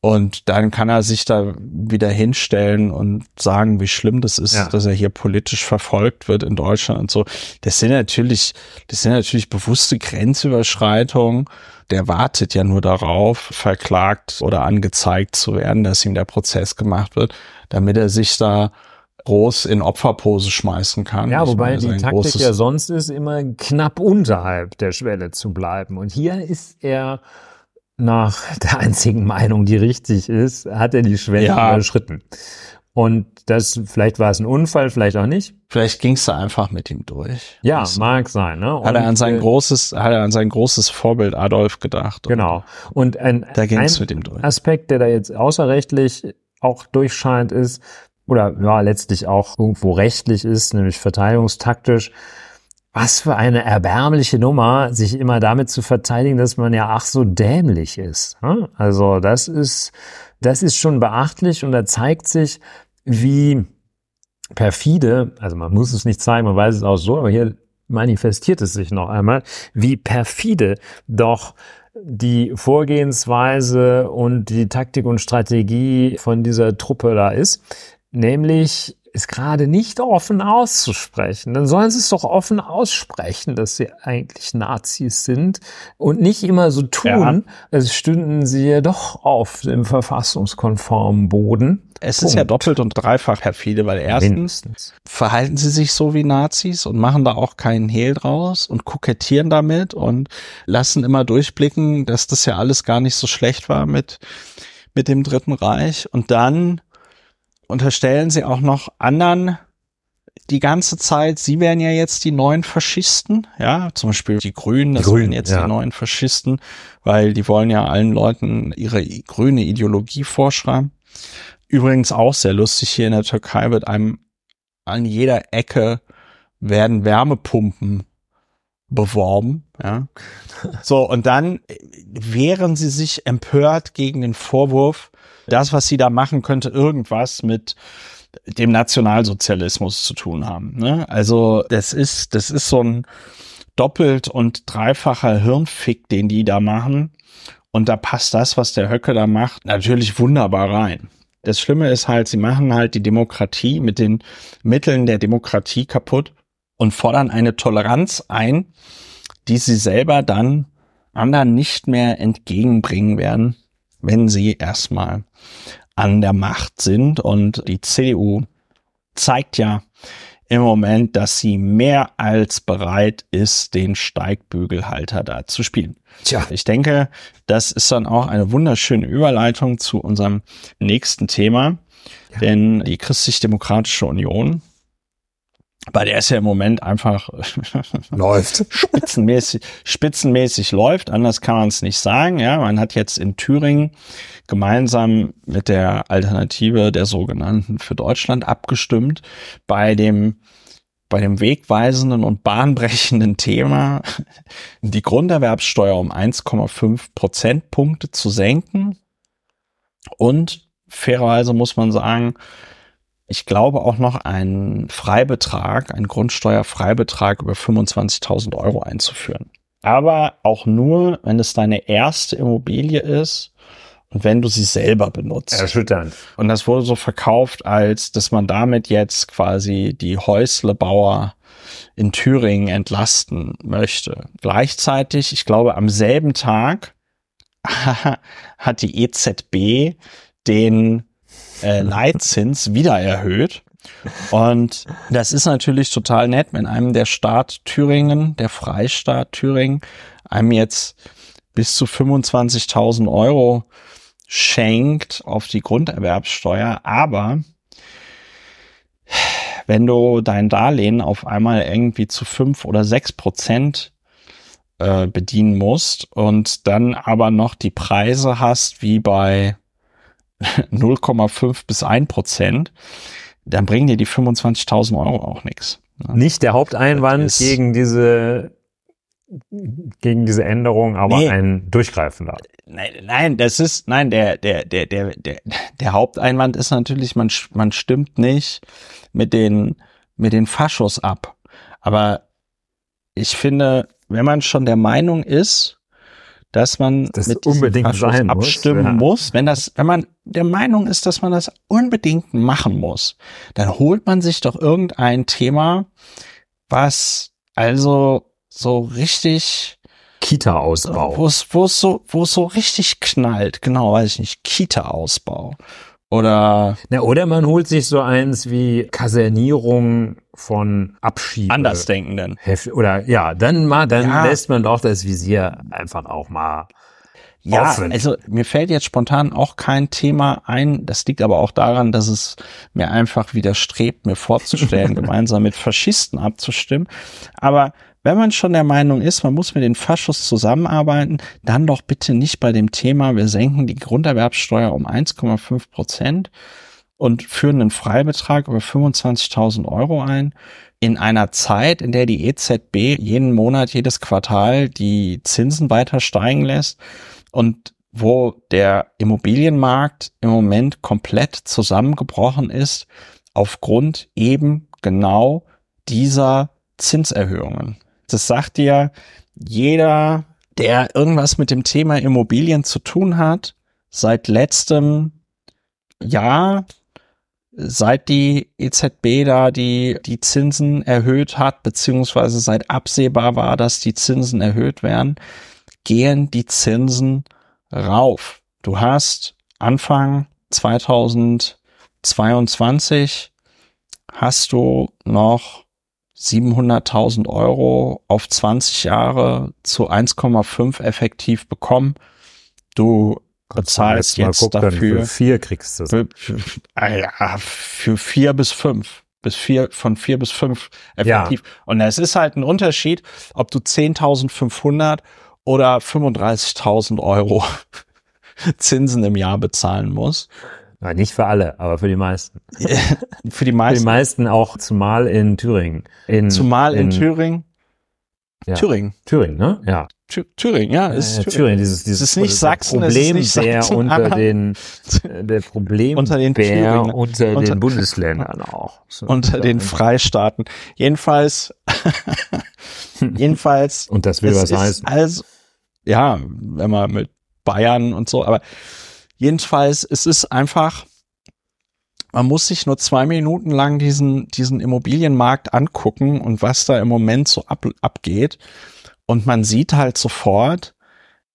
Und dann kann er sich da wieder hinstellen und sagen, wie schlimm das ist, ja. dass er hier politisch verfolgt wird in Deutschland und so. Das sind natürlich, das sind natürlich bewusste Grenzüberschreitungen. Der wartet ja nur darauf, verklagt oder angezeigt zu werden, dass ihm der Prozess gemacht wird, damit er sich da groß in Opferpose schmeißen kann. Ja, wobei die Taktik ja sonst ist, immer knapp unterhalb der Schwelle zu bleiben. Und hier ist er nach der einzigen Meinung, die richtig ist, hat er die Schwelle ja. überschritten. Und das, vielleicht war es ein Unfall, vielleicht auch nicht. Vielleicht ging es da einfach mit ihm durch. Ja, das mag sein. Ne? hat er an sein äh, großes, hat er an sein großes Vorbild Adolf gedacht. Genau. Und ein, da durch. Aspekt, der da jetzt außerrechtlich auch durchscheint, ist oder ja letztlich auch irgendwo rechtlich ist, nämlich verteidigungstaktisch was für eine erbärmliche Nummer, sich immer damit zu verteidigen, dass man ja ach so dämlich ist. Ne? Also das ist, das ist schon beachtlich und da zeigt sich, wie perfide, also man muss es nicht zeigen, man weiß es auch so, aber hier manifestiert es sich noch einmal, wie perfide doch die Vorgehensweise und die Taktik und Strategie von dieser Truppe da ist. Nämlich ist gerade nicht offen auszusprechen. Dann sollen sie es doch offen aussprechen, dass sie eigentlich Nazis sind und nicht immer so tun, ja. als stünden sie ja doch auf dem verfassungskonformen Boden. Es Punkt. ist ja doppelt und dreifach perfide, weil erstens Mindestens. verhalten sie sich so wie Nazis und machen da auch keinen Hehl draus und kokettieren damit und lassen immer durchblicken, dass das ja alles gar nicht so schlecht war mit, mit dem Dritten Reich. Und dann unterstellen sie auch noch anderen die ganze Zeit, sie wären ja jetzt die neuen Faschisten, ja, zum Beispiel die Grünen, das wären jetzt ja. die neuen Faschisten, weil die wollen ja allen Leuten ihre grüne Ideologie vorschreiben. Übrigens auch sehr lustig hier in der Türkei wird einem an jeder Ecke werden Wärmepumpen beworben, ja. So, und dann wehren sie sich empört gegen den Vorwurf, das, was sie da machen, könnte irgendwas mit dem Nationalsozialismus zu tun haben. Ne? Also das ist, das ist so ein doppelt und dreifacher Hirnfick, den die da machen. Und da passt das, was der Höcke da macht, natürlich wunderbar rein. Das Schlimme ist halt, sie machen halt die Demokratie mit den Mitteln der Demokratie kaputt und fordern eine Toleranz ein, die sie selber dann anderen nicht mehr entgegenbringen werden, wenn sie erstmal an der Macht sind. Und die CDU zeigt ja im Moment, dass sie mehr als bereit ist, den Steigbügelhalter da zu spielen. Tja. Ich denke, das ist dann auch eine wunderschöne Überleitung zu unserem nächsten Thema. Ja. Denn die Christlich-Demokratische Union bei der ist ja im Moment einfach läuft. spitzenmäßig spitzenmäßig läuft. Anders kann man es nicht sagen ja. Man hat jetzt in Thüringen gemeinsam mit der Alternative der sogenannten für Deutschland abgestimmt bei dem bei dem wegweisenden und bahnbrechenden Thema die Grunderwerbssteuer um 1,5 Prozentpunkte zu senken. Und fairerweise muss man sagen ich glaube auch noch einen Freibetrag, einen Grundsteuerfreibetrag über 25.000 Euro einzuführen. Aber auch nur, wenn es deine erste Immobilie ist und wenn du sie selber benutzt. Erschütternd. Und das wurde so verkauft, als dass man damit jetzt quasi die Häuslebauer in Thüringen entlasten möchte. Gleichzeitig, ich glaube, am selben Tag hat die EZB den äh, Leitzins wieder erhöht. Und das ist natürlich total nett, wenn einem der Staat Thüringen, der Freistaat Thüringen, einem jetzt bis zu 25.000 Euro schenkt auf die Grunderwerbssteuer. Aber wenn du dein Darlehen auf einmal irgendwie zu fünf oder sechs Prozent äh, bedienen musst und dann aber noch die Preise hast wie bei 0,5 bis 1 Prozent, dann bringen dir die 25.000 Euro auch nichts. Ne? Nicht der Haupteinwand gegen diese gegen diese Änderung, aber Nee. ein durchgreifender. Nein, nein, das ist, nein, der, der, der, der, der, der Haupteinwand ist natürlich, man, man stimmt nicht mit den, mit den Faschos ab. Aber ich finde, wenn man schon der Meinung ist, dass man Das mit unbedingt sein muss, abstimmen ja. muss, wenn das, wenn man der Meinung ist, dass man das unbedingt machen muss, dann holt man sich doch irgendein Thema, was also so richtig Kita-Ausbau. wo es, wo es so, wo es so richtig knallt, genau, weiß ich nicht, Kita-Ausbau. Oder Na, oder man holt sich so eins wie Kasernierung von Abschied. Andersdenkenden. Oder ja, dann mal, dann Ja. lässt man doch das Visier einfach auch mal Ja, offen. also mir fällt jetzt spontan auch kein Thema ein. Das liegt aber auch daran, dass es mir einfach widerstrebt, mir vorzustellen, gemeinsam mit Faschisten abzustimmen. Aber wenn man schon der Meinung ist, man muss mit den Faschos zusammenarbeiten, dann doch bitte nicht bei dem Thema, wir senken die Grunderwerbssteuer um 1,5 Prozent und führen einen Freibetrag über 25.000 Euro ein. In einer Zeit, in der die EZB jeden Monat, jedes Quartal die Zinsen weiter steigen lässt und wo der Immobilienmarkt im Moment komplett zusammengebrochen ist aufgrund eben genau dieser Zinserhöhungen. Das sagt dir jeder, der irgendwas mit dem Thema Immobilien zu tun hat, seit letztem Jahr, seit die EZB da die, die Zinsen erhöht hat, beziehungsweise seit absehbar war, dass die Zinsen erhöht werden, gehen die Zinsen rauf. Du hast Anfang 2022 hast du noch 700.000 Euro auf 20 Jahre zu 1,5 effektiv bekommen. Du bezahlst jetzt dann dafür Für vier kriegst du es. für, ah ja, für vier bis fünf. Bis vier, von vier bis fünf effektiv. Und es ist halt ein Unterschied, ob du 10.500 oder 35.000 Euro Zinsen im Jahr bezahlen musst. Ja, nicht für alle, aber für die meisten. Für die Für die meisten. meisten auch, zumal in Thüringen. In, Zumal in, Thüringen. Ja. Thüringen. Thüringen, ne? Ja. Thü Thüringen, ja, ist Äh, Thüringen. Thüringen, dieses, dieses ist nicht Sachsen, es ist Problem, nicht Sachsen, unter den, der Problem, Unter den Bär Thüringen. unter, Unter- den Bundesländern auch. So, Unter den Freistaaten. Jedenfalls, jedenfalls Und das will es was heißen. Also, ja, wenn man mit Bayern und so, aber jedenfalls, es ist einfach, man muss sich nur zwei Minuten lang diesen, diesen Immobilienmarkt angucken und was da im Moment so ab, abgeht. Und man sieht halt sofort,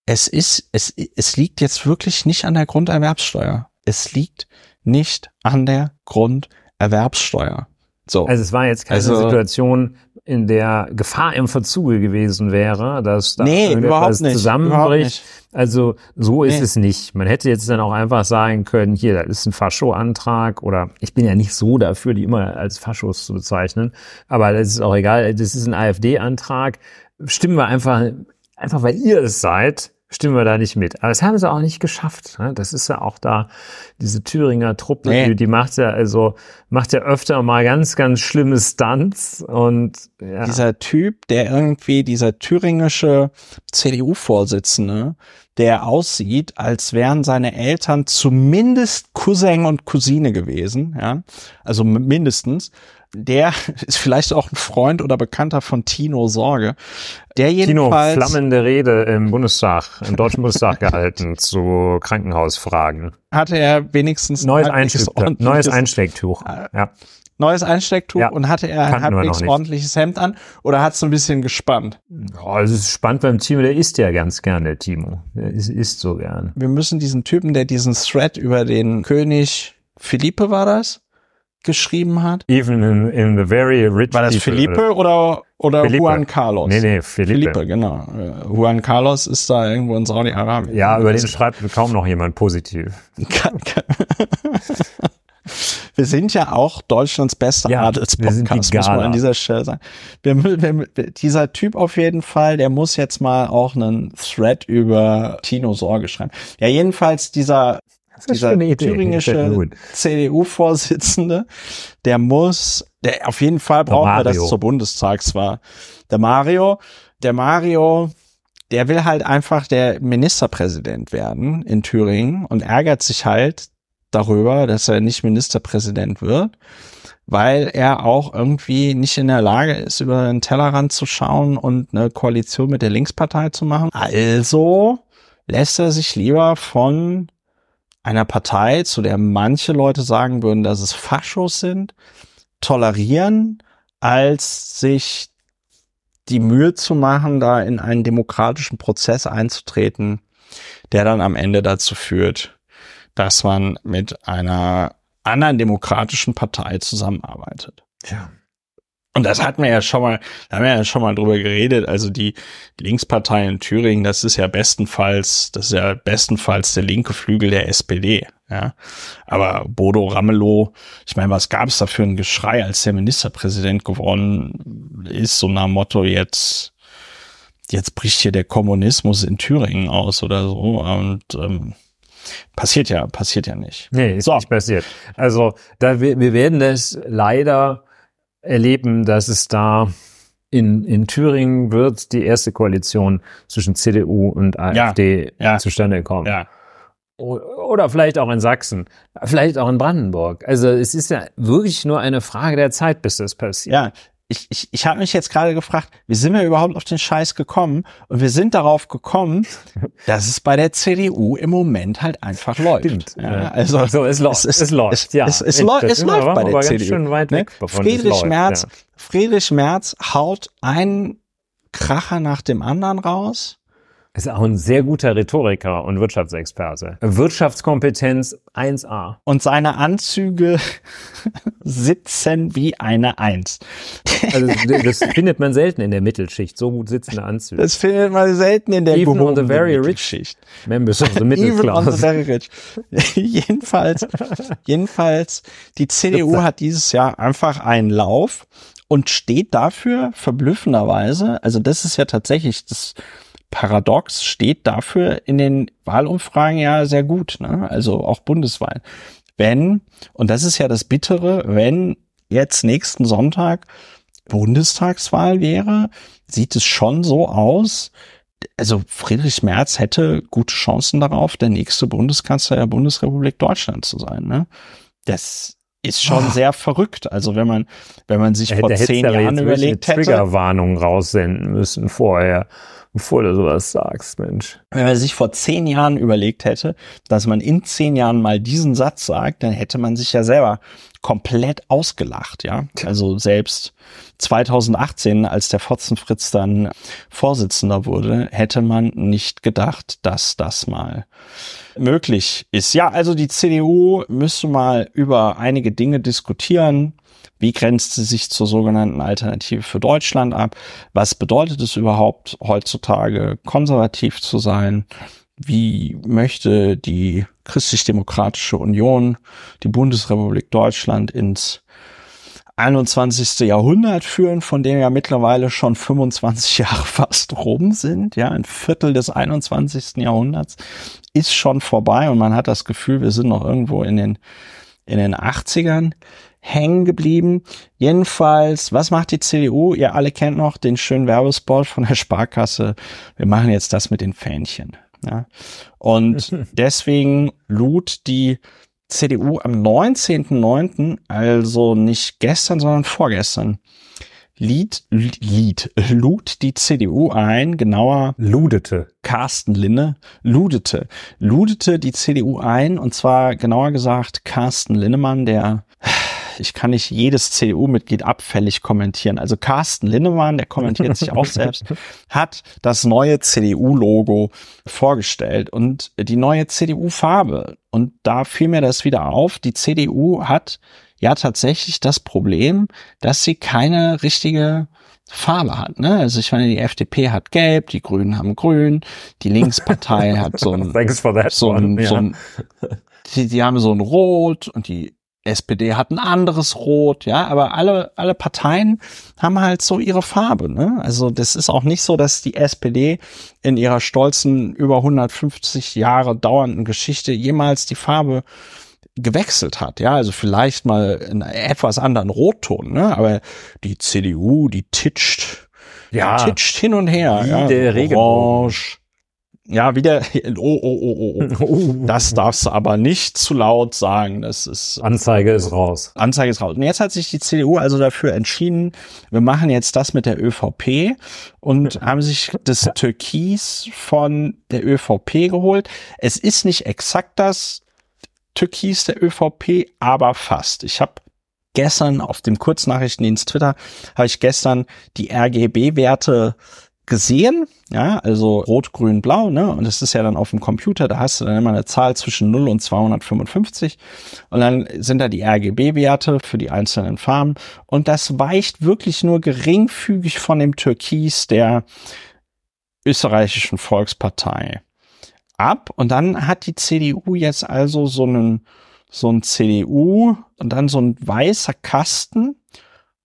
es ist, es, es liegt jetzt wirklich nicht an der Grunderwerbssteuer. Es liegt nicht an der Grunderwerbssteuer. So. Also es war jetzt keine Also- Situation, in der Gefahr im Verzuge gewesen wäre, dass da nee, überhaupt nicht. Zusammenbricht. Also so ist Nee. es nicht. Man hätte jetzt dann auch einfach sagen können, hier, das ist ein Fascho-Antrag oder ich bin ja nicht so dafür, die immer als Faschos zu bezeichnen, aber das ist auch egal, das ist ein AfD-Antrag. Stimmen wir einfach, einfach weil ihr es seid, stimmen wir da nicht mit. Aber das haben sie auch nicht geschafft. Ne? Das ist ja auch da, diese Thüringer Truppe, Nee. die, die macht ja, also, macht ja öfter mal ganz, ganz schlimme Stunts und ja. dieser Typ, der irgendwie, dieser thüringische CDU-Vorsitzende, der aussieht, als wären seine Eltern zumindest Cousin und Cousine gewesen, ja, also mindestens. Der ist vielleicht auch ein Freund oder Bekannter von Tino Sorge. Der Tino, jedenfalls flammende Rede im Bundestag, im Deutschen Bundestag gehalten zu Krankenhausfragen. hatte er wenigstens ein Neues, Einstieg, neues ordentliches- Einstecktuch. Ja. neues Einstecktuch Ja, und hatte er ein halbwegs ordentliches Hemd an oder hat es so ein bisschen gespannt? Oh, es ist spannend beim Timo, der isst ja ganz gern, der Timo. Der isst, isst so gern. wir müssen diesen Typen, der diesen Thread über den König Philippe war das, geschrieben hat. Even in, in the very rich War das people, Philippe oder, oder Philippe. Juan Carlos? Nee, nee, Philippe. Philippe, genau. Äh, Juan Carlos ist da irgendwo in Saudi-Arabien. Ja, über den schreibt kaum noch jemand positiv. Wir sind ja auch Deutschlands bester Ja, Adelspodcast, muss man an dieser Stelle sagen. Wir, wir, dieser Typ auf jeden Fall, der muss jetzt mal auch einen Thread über Tino Sorge schreiben. Ja, jedenfalls dieser dieser Idee. Gefällt mir thüringische. CDU-Vorsitzende, der muss, der, auf jeden Fall brauchen wir das zur Bundestagswahl. Der Mario, der Mario, der will halt einfach der Ministerpräsident werden in Thüringen und ärgert sich halt darüber, dass er nicht Ministerpräsident wird, weil er auch irgendwie nicht in der Lage ist, über den Tellerrand zu schauen und eine Koalition mit der Linkspartei zu machen. Also lässt er sich lieber von einer Partei, zu der manche Leute sagen würden, dass es Faschos sind, tolerieren, als sich die Mühe zu machen, da in einen demokratischen Prozess einzutreten, der dann am Ende dazu führt, dass man mit einer anderen demokratischen Partei zusammenarbeitet. Ja. Und das hatten wir ja schon mal, da haben wir ja schon mal drüber geredet. Also die Linkspartei in Thüringen, das ist ja bestenfalls, das ist ja bestenfalls der linke Flügel der SPD. Ja, aber Bodo Ramelow, ich meine, was gab es da für ein Geschrei, als der Ministerpräsident geworden ist, so nach Motto jetzt, jetzt bricht hier der Kommunismus in Thüringen aus oder so und ähm, passiert ja, passiert ja nicht. Nee, ist so. nicht passiert. Also da wir, wir werden das leider erleben, dass es da in, in Thüringen wird die erste Koalition zwischen CDU und AfD ja, ja, zustande kommen. Ja. Oder vielleicht auch in Sachsen, vielleicht auch in Brandenburg. Also es ist ja wirklich nur eine Frage der Zeit, bis das passiert. Ja, ich, ich, ich habe mich jetzt gerade gefragt, wie sind wir überhaupt auf den Scheiß gekommen? Und wir sind darauf gekommen, dass es bei der CDU im Moment halt einfach läuft. Stimmt. Ja, also so, es, läuft. Es, es, läuft. Es, ja, es, es, läuft, es läuft bei der CDU. Ne? Friedrich Merz, ja. Friedrich Merz haut einen Kracher nach dem anderen raus. Ist auch ein sehr guter Rhetoriker und Wirtschaftsexperte. Wirtschaftskompetenz 1a. Und seine Anzüge sitzen wie eine Eins. Also das findet man selten in der Mittelschicht, so gut sitzende Anzüge. Das findet man selten in der Even on the very rich Schicht. Members of the middle Even on the very rich. jedenfalls, jedenfalls, die CDU hat dieses Jahr einfach einen Lauf und steht dafür verblüffenderweise, also das ist ja tatsächlich das Paradox steht dafür in den Wahlumfragen ja sehr gut, ne? also auch Bundeswahl. Wenn, und das ist ja das Bittere, wenn jetzt nächsten Sonntag Bundestagswahl wäre, sieht es schon so aus, also Friedrich Merz hätte gute Chancen darauf, der nächste Bundeskanzler der Bundesrepublik Deutschland zu sein. Ne? Das ist schon oh. sehr verrückt. Also wenn man, wenn man sich vor zehn Jahren überlegt hätte. Triggerwarnung raussenden müssen vorher bevor du sowas sagst, Mensch. Wenn man sich vor zehn Jahren überlegt hätte, dass man in zehn Jahren mal diesen Satz sagt, dann hätte man sich ja selber komplett ausgelacht, ja. Also selbst 2018, als der Fotzenfritz dann Vorsitzender wurde, hätte man nicht gedacht, dass das mal möglich ist. Ja, also die CDU müsste mal über einige Dinge diskutieren. Wie grenzt sie sich zur sogenannten Alternative für Deutschland ab? Was bedeutet es überhaupt heutzutage konservativ zu sein? Wie möchte die Christlich-Demokratische Union die Bundesrepublik Deutschland ins 21. Jahrhundert führen, von dem ja mittlerweile schon 25 Jahre fast rum sind. Ja, ein Viertel des 21. Jahrhunderts ist schon vorbei und man hat das Gefühl, wir sind noch irgendwo in den, in den 80ern hängen geblieben. Jedenfalls, was macht die CDU? Ihr alle kennt noch den schönen Werbespot von der Sparkasse. Wir machen jetzt das mit den Fähnchen. Ja. Und deswegen lud die CDU am 19.09., also nicht gestern, sondern vorgestern, Lied, Lied, lud die CDU ein, genauer ludete. Carsten Linne, ludete, ludete die CDU ein, und zwar genauer gesagt Carsten Linnemann, der ich kann nicht jedes CDU-Mitglied abfällig kommentieren. Also Carsten Linnemann, der kommentiert sich auch selbst, hat das neue CDU-Logo vorgestellt und die neue CDU-Farbe. Und da fiel mir das wieder auf. Die CDU hat ja tatsächlich das Problem, dass sie keine richtige Farbe hat. Ne? Also ich meine, die FDP hat Gelb, die Grünen haben Grün, die Linkspartei hat so ein, so ein, so ein die, die haben so ein Rot und die SPD hat ein anderes Rot, ja, aber alle, alle Parteien haben halt so ihre Farbe, ne? Also das ist auch nicht so, dass die SPD in ihrer stolzen über 150 Jahre dauernden Geschichte jemals die Farbe gewechselt hat. Ja, also vielleicht mal in etwas anderen Rotton, ne? Aber die CDU, die titscht, ja, titscht hin und her. Wie ja, der Regenbogen. Ja, wieder, oh, oh, oh, oh, oh. Das darfst du aber nicht zu laut sagen. Das ist. Anzeige ist raus. Anzeige ist raus. Und jetzt hat sich die CDU also dafür entschieden, wir machen jetzt das mit der ÖVP und haben sich das Türkis von der ÖVP geholt. Es ist nicht exakt das Türkis der ÖVP, aber fast. Ich habe gestern auf dem Kurznachrichtendienst Twitter, habe ich gestern die RGB-Werte gesehen, ja, also rot, grün, blau, ne, und das ist ja dann auf dem Computer, da hast du dann immer eine Zahl zwischen 0 und 255 und dann sind da die RGB-Werte für die einzelnen Farben und das weicht wirklich nur geringfügig von dem Türkis der österreichischen Volkspartei ab und dann hat die CDU jetzt also so einen so ein CDU und dann so ein weißer Kasten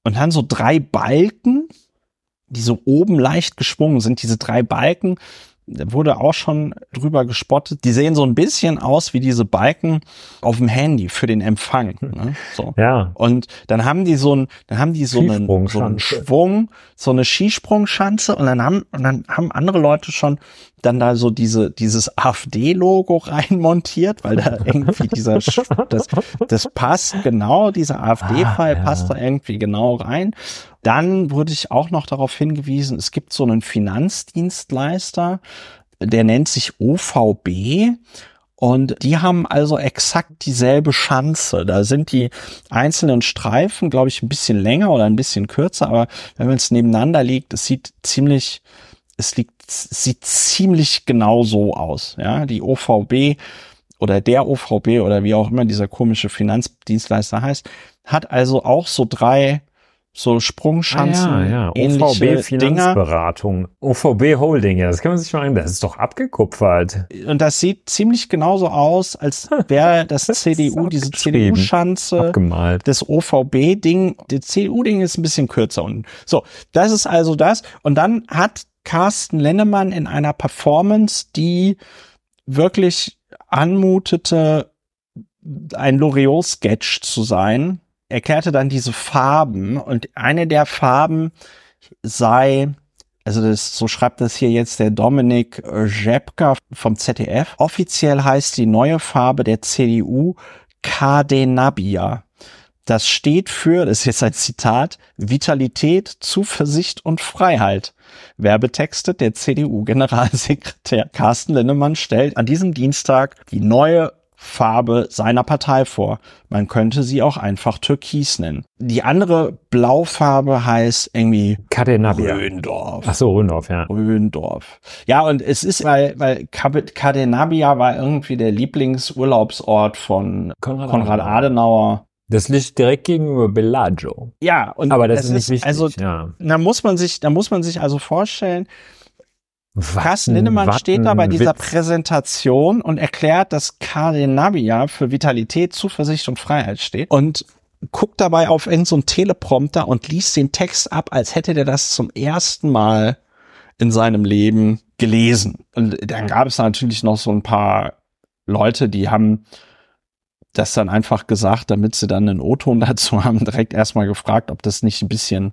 und dann so drei Balken die so oben leicht geschwungen sind, diese drei Balken, da wurde auch schon drüber gespottet. Die sehen so ein bisschen aus wie diese Balken auf dem Handy für den Empfang. Ne? So. Ja. Und dann haben die so ein, dann haben die so einen, so einen Schwung, so eine Skisprungschanze und dann haben, und dann haben andere Leute schon dann da so diese, dieses AfD-Logo reinmontiert, weil da irgendwie dieser, das, das passt genau, dieser AfD-Fall ah, ja. passt da irgendwie genau rein. Dann wurde ich auch noch darauf hingewiesen, es gibt so einen Finanzdienstleister, der nennt sich OVB und die haben also exakt dieselbe Schanze. Da sind die einzelnen Streifen, glaube ich, ein bisschen länger oder ein bisschen kürzer, aber wenn man es nebeneinander liegt, es sieht ziemlich, es liegt, sieht ziemlich genau so aus. Ja, die OVB oder der OVB oder wie auch immer dieser komische Finanzdienstleister heißt, hat also auch so drei so Sprungschanzen, ah, ja, ja. OVB Finanzberatung, OVB Holding, ja, das kann man sich mal das ist doch abgekupfert. Und das sieht ziemlich genauso aus, als wäre das CDU, diese CDU-Schanze, das OVB-Ding, das CDU-Ding ist ein bisschen kürzer und so, das ist also das. Und dann hat Carsten Lennemann in einer Performance, die wirklich anmutete, ein Loriot-Sketch zu sein, erklärte dann diese Farben und eine der Farben sei, also das, so schreibt das hier jetzt der Dominik Rzepka vom ZDF. Offiziell heißt die neue Farbe der CDU Cadenabia. Das steht für, das ist jetzt ein Zitat, Vitalität, Zuversicht und Freiheit. Werbetexte der CDU-Generalsekretär Carsten Linnemann stellt an diesem Dienstag die neue Farbe seiner Partei vor. Man könnte sie auch einfach Türkis nennen. Die andere Blaufarbe heißt irgendwie Cadenabia. Röndorf. Ach so, Röndorf, ja. Röndorf. Ja, und es ist, weil, weil Cadenabia war irgendwie der Lieblingsurlaubsort von Konrad, Konrad Adenauer. Das liegt direkt gegenüber Bellagio. Ja, und aber das, ist nicht wichtig. Also, ja. da muss man sich, da muss man sich also vorstellen, Carsten Lindemann Watten, steht da bei dieser Witz. Präsentation und erklärt, dass Cadenabia für Vitalität, Zuversicht und Freiheit steht und guckt dabei auf irgendeinen so Teleprompter und liest den Text ab, als hätte der das zum ersten Mal in seinem Leben gelesen. Und dann gab es natürlich noch so ein paar Leute, die haben das dann einfach gesagt, damit sie dann einen O-Ton dazu haben, direkt erstmal gefragt, ob das nicht ein bisschen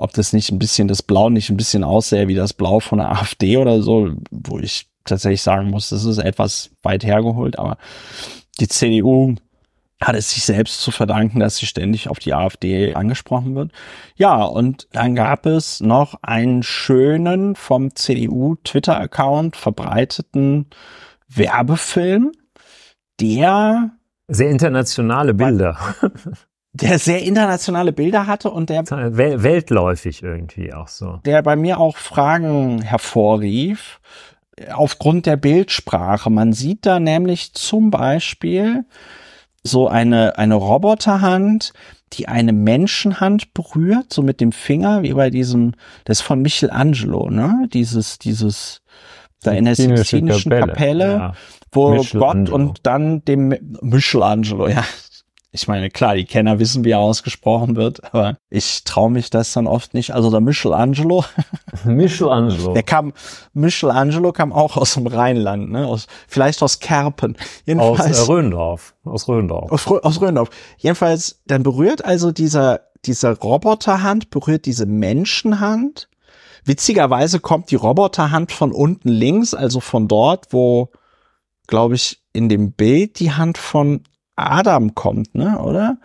ob das nicht ein bisschen das Blau nicht ein bisschen aussähe wie das Blau von der AfD oder so, wo ich tatsächlich sagen muss, das ist etwas weit hergeholt, aber die CDU hat es sich selbst zu verdanken, dass sie ständig auf die AfD angesprochen wird. Ja, und dann gab es noch einen schönen vom CDU Twitter-Account verbreiteten Werbefilm, der sehr internationale Bilder der sehr internationale Bilder hatte und der weltläufig irgendwie auch so. Der bei mir auch Fragen hervorrief aufgrund der Bildsprache. Man sieht da nämlich zum Beispiel so eine, eine Roboterhand, die eine Menschenhand berührt, so mit dem Finger, wie bei diesem, das ist von Michelangelo, ne? Dieses, dieses, da in der Sixtinischen Kapelle, Kapelle ja. wo Gott und dann dem Michelangelo, ja, Ich meine, klar, die Kenner wissen, wie er ausgesprochen wird, aber ich traue mich das dann oft nicht. Also der Michelangelo. Michelangelo. Der kam, Michelangelo kam auch aus dem Rheinland, ne? Aus, vielleicht aus Kerpen. Jedenfalls, aus äh, Röndorf. Aus Röndorf. Aus, aus Röndorf. Jedenfalls, dann berührt also dieser, dieser Roboterhand, berührt diese Menschenhand. Witzigerweise kommt die Roboterhand von unten links, also von dort, wo, glaube ich, in dem Bild die Hand von Adam kommt, ne, oder?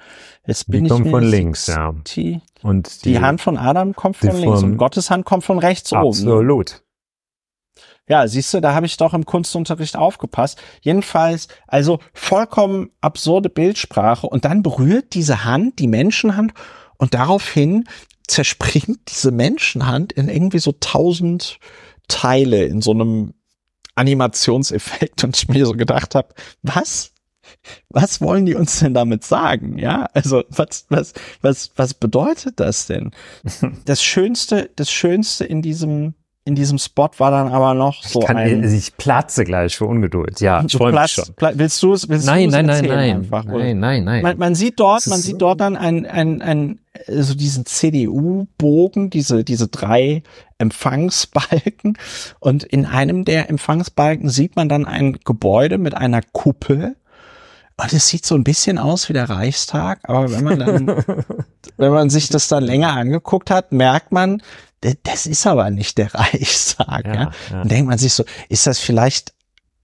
Jetzt bin die ich kommt von links, ja. Die, und die, die, Hand von Adam kommt von links und Gottes Hand kommt von rechts absolut. oben. Ne? Absolut. Ja, siehst du, da habe ich doch im Kunstunterricht aufgepasst. Jedenfalls, also vollkommen absurde Bildsprache und dann berührt diese Hand die Menschenhand und daraufhin zerspringt diese Menschenhand in irgendwie so tausend Teile in so einem Animationseffekt und ich mir so gedacht habe, was? was wollen die uns denn damit sagen? Ja, also was, was, was, was bedeutet das denn? Das Schönste, das Schönste in diesem, in diesem Spot war dann aber noch so ich kann, ein. Ich platze gleich für Ungeduld. Ja, ich freue mich schon. Willst du es? Willst nein, nein, nein, nein, einfach, nein, nein, nein. Man, man sieht dort, man sieht dort dann ein, ein, ein, so also diesen CDU-Bogen, diese, diese drei Empfangsbalken. Und in einem der Empfangsbalken sieht man dann ein Gebäude mit einer Kuppel und es sieht so ein bisschen aus wie der Reichstag, aber wenn man dann, wenn man sich das dann länger angeguckt hat, merkt man, das ist aber nicht der Reichstag. Ja, ja. ja. Und denkt man sich so, ist das vielleicht,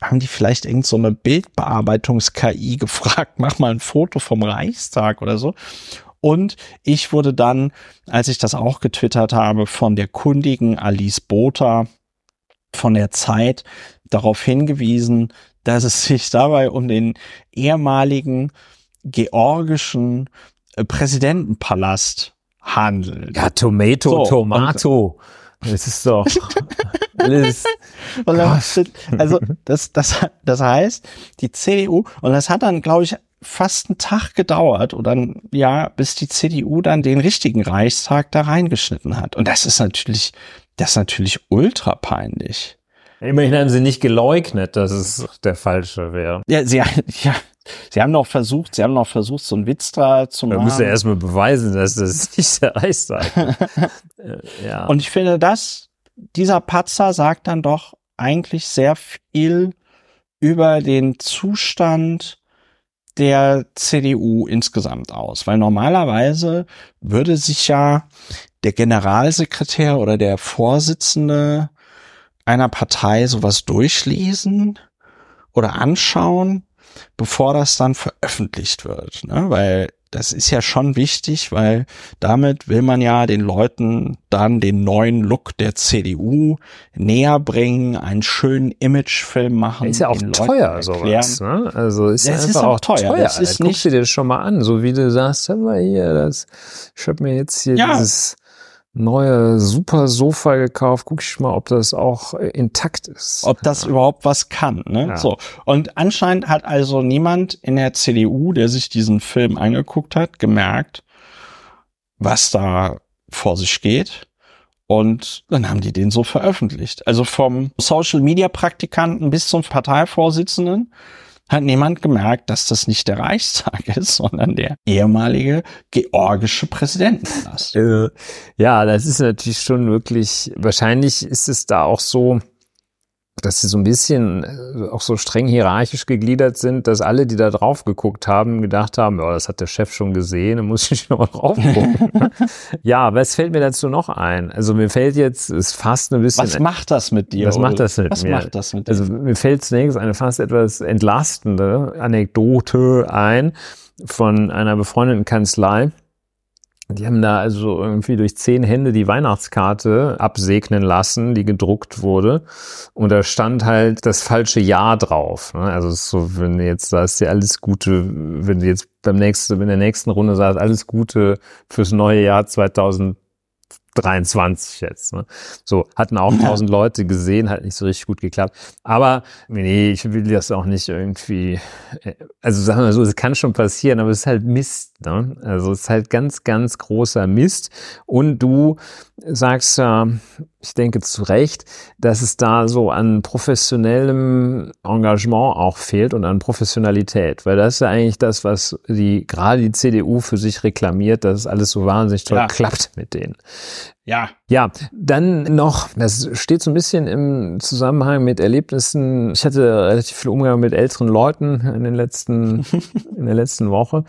haben die vielleicht irgend so eine Bildbearbeitungs-KI gefragt, mach mal ein Foto vom Reichstag oder so. Und ich wurde dann, als ich das auch getwittert habe, von der kundigen Alice Botha von der Zeit darauf hingewiesen, dass es sich dabei um den ehemaligen georgischen äh, Präsidentenpalast handelt. Ja, Tomato, so, Tomato. Das ist doch alles. also das, das, das heißt, die CDU, und das hat dann, glaube ich, fast einen Tag gedauert oder dann, ja, bis die CDU dann den richtigen Reichstag da reingeschnitten hat. Und das ist natürlich, das ist natürlich ultra peinlich. Immerhin haben sie nicht geleugnet, dass es der falsche wäre. Ja, sie, ja, sie haben noch versucht, sie haben noch versucht, so einen Witz da zu machen. Da müssen erstmal beweisen, dass das nicht der Reichstag äh, ja. Und ich finde, das, dieser Patzer sagt dann doch eigentlich sehr viel über den Zustand der CDU insgesamt aus, weil normalerweise würde sich ja der Generalsekretär oder der Vorsitzende einer Partei sowas durchlesen oder anschauen, bevor das dann veröffentlicht wird. Ne? Weil das ist ja schon wichtig, weil damit will man ja den Leuten dann den neuen Look der CDU näher bringen, einen schönen Imagefilm machen. Ist ja auch teuer sowas. Ne? Also ist ja, einfach ist auch teuer. teuer. Das ist du dir das schon mal an, so wie du sagst, hör mal hier, das, ich habe mir jetzt hier ja. dieses neue super Sofa gekauft. Guck ich mal, ob das auch äh, intakt ist. Ob das ja. überhaupt was kann. Ne? Ja. So. Und anscheinend hat also niemand in der CDU, der sich diesen Film angeguckt hat, gemerkt, was da vor sich geht. Und dann haben die den so veröffentlicht. Also vom Social Media Praktikanten bis zum Parteivorsitzenden hat niemand gemerkt, dass das nicht der Reichstag ist, sondern der ehemalige georgische Präsidentenpalast. Äh, ja, das ist natürlich schon wirklich, wahrscheinlich ist es da auch so, dass sie so ein bisschen äh, auch so streng hierarchisch gegliedert sind, dass alle, die da drauf geguckt haben, gedacht haben, ja, das hat der Chef schon gesehen, da muss ich noch drauf gucken. ja, was fällt mir dazu noch ein? Also mir fällt jetzt, ist fast ein bisschen. Was macht das mit dir? Was macht das mit was mir? Was macht das mit dir? Also mir fällt zunächst eine fast etwas entlastende Anekdote ein von einer befreundeten Kanzlei die haben da also irgendwie durch zehn Hände die Weihnachtskarte absegnen lassen, die gedruckt wurde. Und da stand halt das falsche Jahr drauf. Ne? Also so, wenn jetzt sagst, ja alles Gute, wenn du jetzt beim nächsten, in der nächsten Runde sagst, alles Gute fürs neue Jahr 2000 23 jetzt. Ne? So, hatten auch tausend ja. Leute gesehen, hat nicht so richtig gut geklappt. Aber nee, ich will das auch nicht irgendwie, äh, also sagen wir so, es kann schon passieren, aber es ist halt Mist. Ne? Also es ist halt ganz, ganz großer Mist. Und du sagst ja, ich denke zu Recht, dass es da so an professionellem Engagement auch fehlt und an Professionalität, weil das ist ja eigentlich das, was die gerade die CDU für sich reklamiert, dass es alles so wahnsinnig toll ja. klappt mit denen. Ja. Ja, dann noch, das steht so ein bisschen im Zusammenhang mit Erlebnissen. Ich hatte relativ viel Umgang mit älteren Leuten in den letzten, in der letzten Woche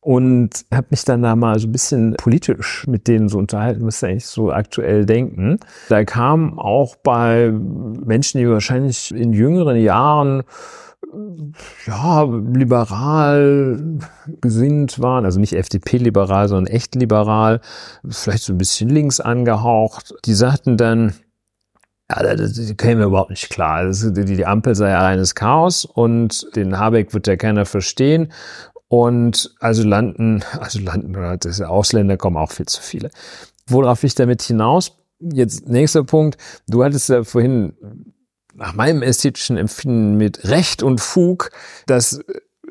und habe mich dann da mal so ein bisschen politisch mit denen so unterhalten, was eigentlich so aktuell denken. Da kam auch bei Menschen, die wahrscheinlich in jüngeren Jahren ja, liberal gesinnt waren, also nicht FDP-liberal, sondern echt liberal, vielleicht so ein bisschen links angehaucht. Die sagten dann, ja, das, käme überhaupt nicht klar. Die Ampel sei ja reines Chaos und den Habeck wird ja keiner verstehen. Und also landen, also landen, das Ausländer kommen auch viel zu viele. Worauf ich damit hinaus? Jetzt nächster Punkt. Du hattest ja vorhin nach meinem ästhetischen Empfinden mit Recht und Fug das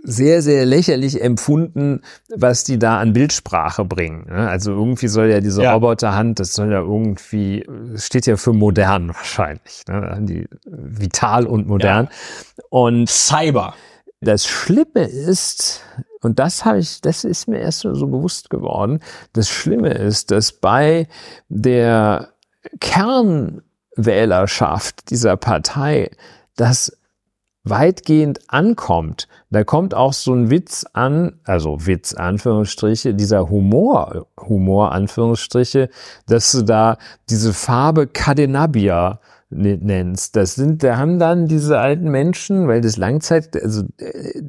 sehr, sehr lächerlich empfunden, was die da an Bildsprache bringen. Ne? Also irgendwie soll ja diese ja. Roboterhand, das soll ja irgendwie, steht ja für modern wahrscheinlich, ne? die vital und modern. Ja. Und Cyber. Das Schlimme ist, und das habe ich, das ist mir erst so bewusst geworden. Das Schlimme ist, dass bei der Kernwählerschaft dieser Partei das weitgehend ankommt. Da kommt auch so ein Witz an, also Witz Anführungsstriche, dieser Humor, Humor Anführungsstriche, dass du da diese Farbe Cadenabia nennst. Das sind, da haben dann diese alten Menschen, weil das Langzeit, also äh,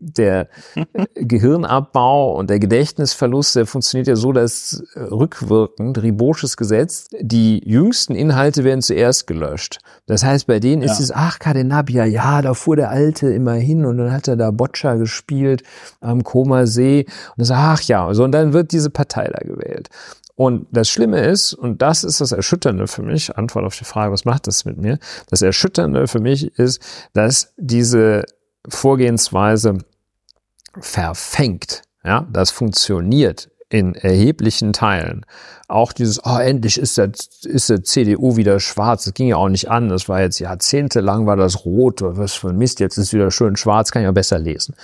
der Gehirnabbau und der Gedächtnisverlust, der funktioniert ja so, dass rückwirkend, Ribosches Gesetz, die jüngsten Inhalte werden zuerst gelöscht. Das heißt, bei denen ja. ist es, ach, Cadenabia, ja, da fuhr der Alte immer hin und dann hat er da Boccia gespielt am Koma See und das, ach ja, so, und dann wird diese Partei da gewählt. Und das Schlimme ist, und das ist das Erschütternde für mich, Antwort auf die Frage, was macht das mit mir? Das Erschütternde für mich ist, dass diese Vorgehensweise verfängt. Ja, das funktioniert in erheblichen Teilen. Auch dieses, oh, endlich ist der, ist der CDU wieder schwarz. Das ging ja auch nicht an. Das war jetzt jahrzehntelang war das rot. Was für ein Mist. Jetzt ist wieder schön schwarz. Kann ich ja besser lesen.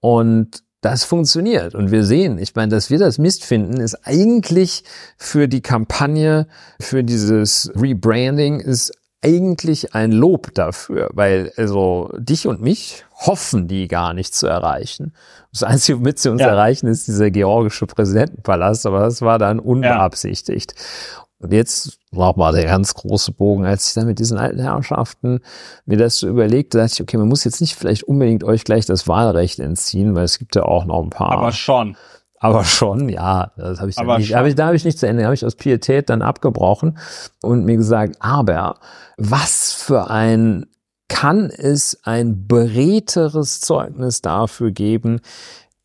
Und das funktioniert. Und wir sehen, ich meine, dass wir das Mist finden, ist eigentlich für die Kampagne, für dieses Rebranding, ist eigentlich ein Lob dafür, weil also dich und mich hoffen die gar nicht zu erreichen. Das Einzige, womit sie uns ja. erreichen, ist dieser georgische Präsidentenpalast, aber das war dann unbeabsichtigt. Ja. Und jetzt war mal der ganz große Bogen, als ich dann mit diesen alten Herrschaften mir das so überlegte, dachte ich, okay, man muss jetzt nicht vielleicht unbedingt euch gleich das Wahlrecht entziehen, weil es gibt ja auch noch ein paar. Aber schon. Aber schon, ja, das habe ich, dann nicht, hab ich, da habe ich nicht zu Ende, habe ich aus Pietät dann abgebrochen und mir gesagt, aber was für ein kann es ein beredteres Zeugnis dafür geben,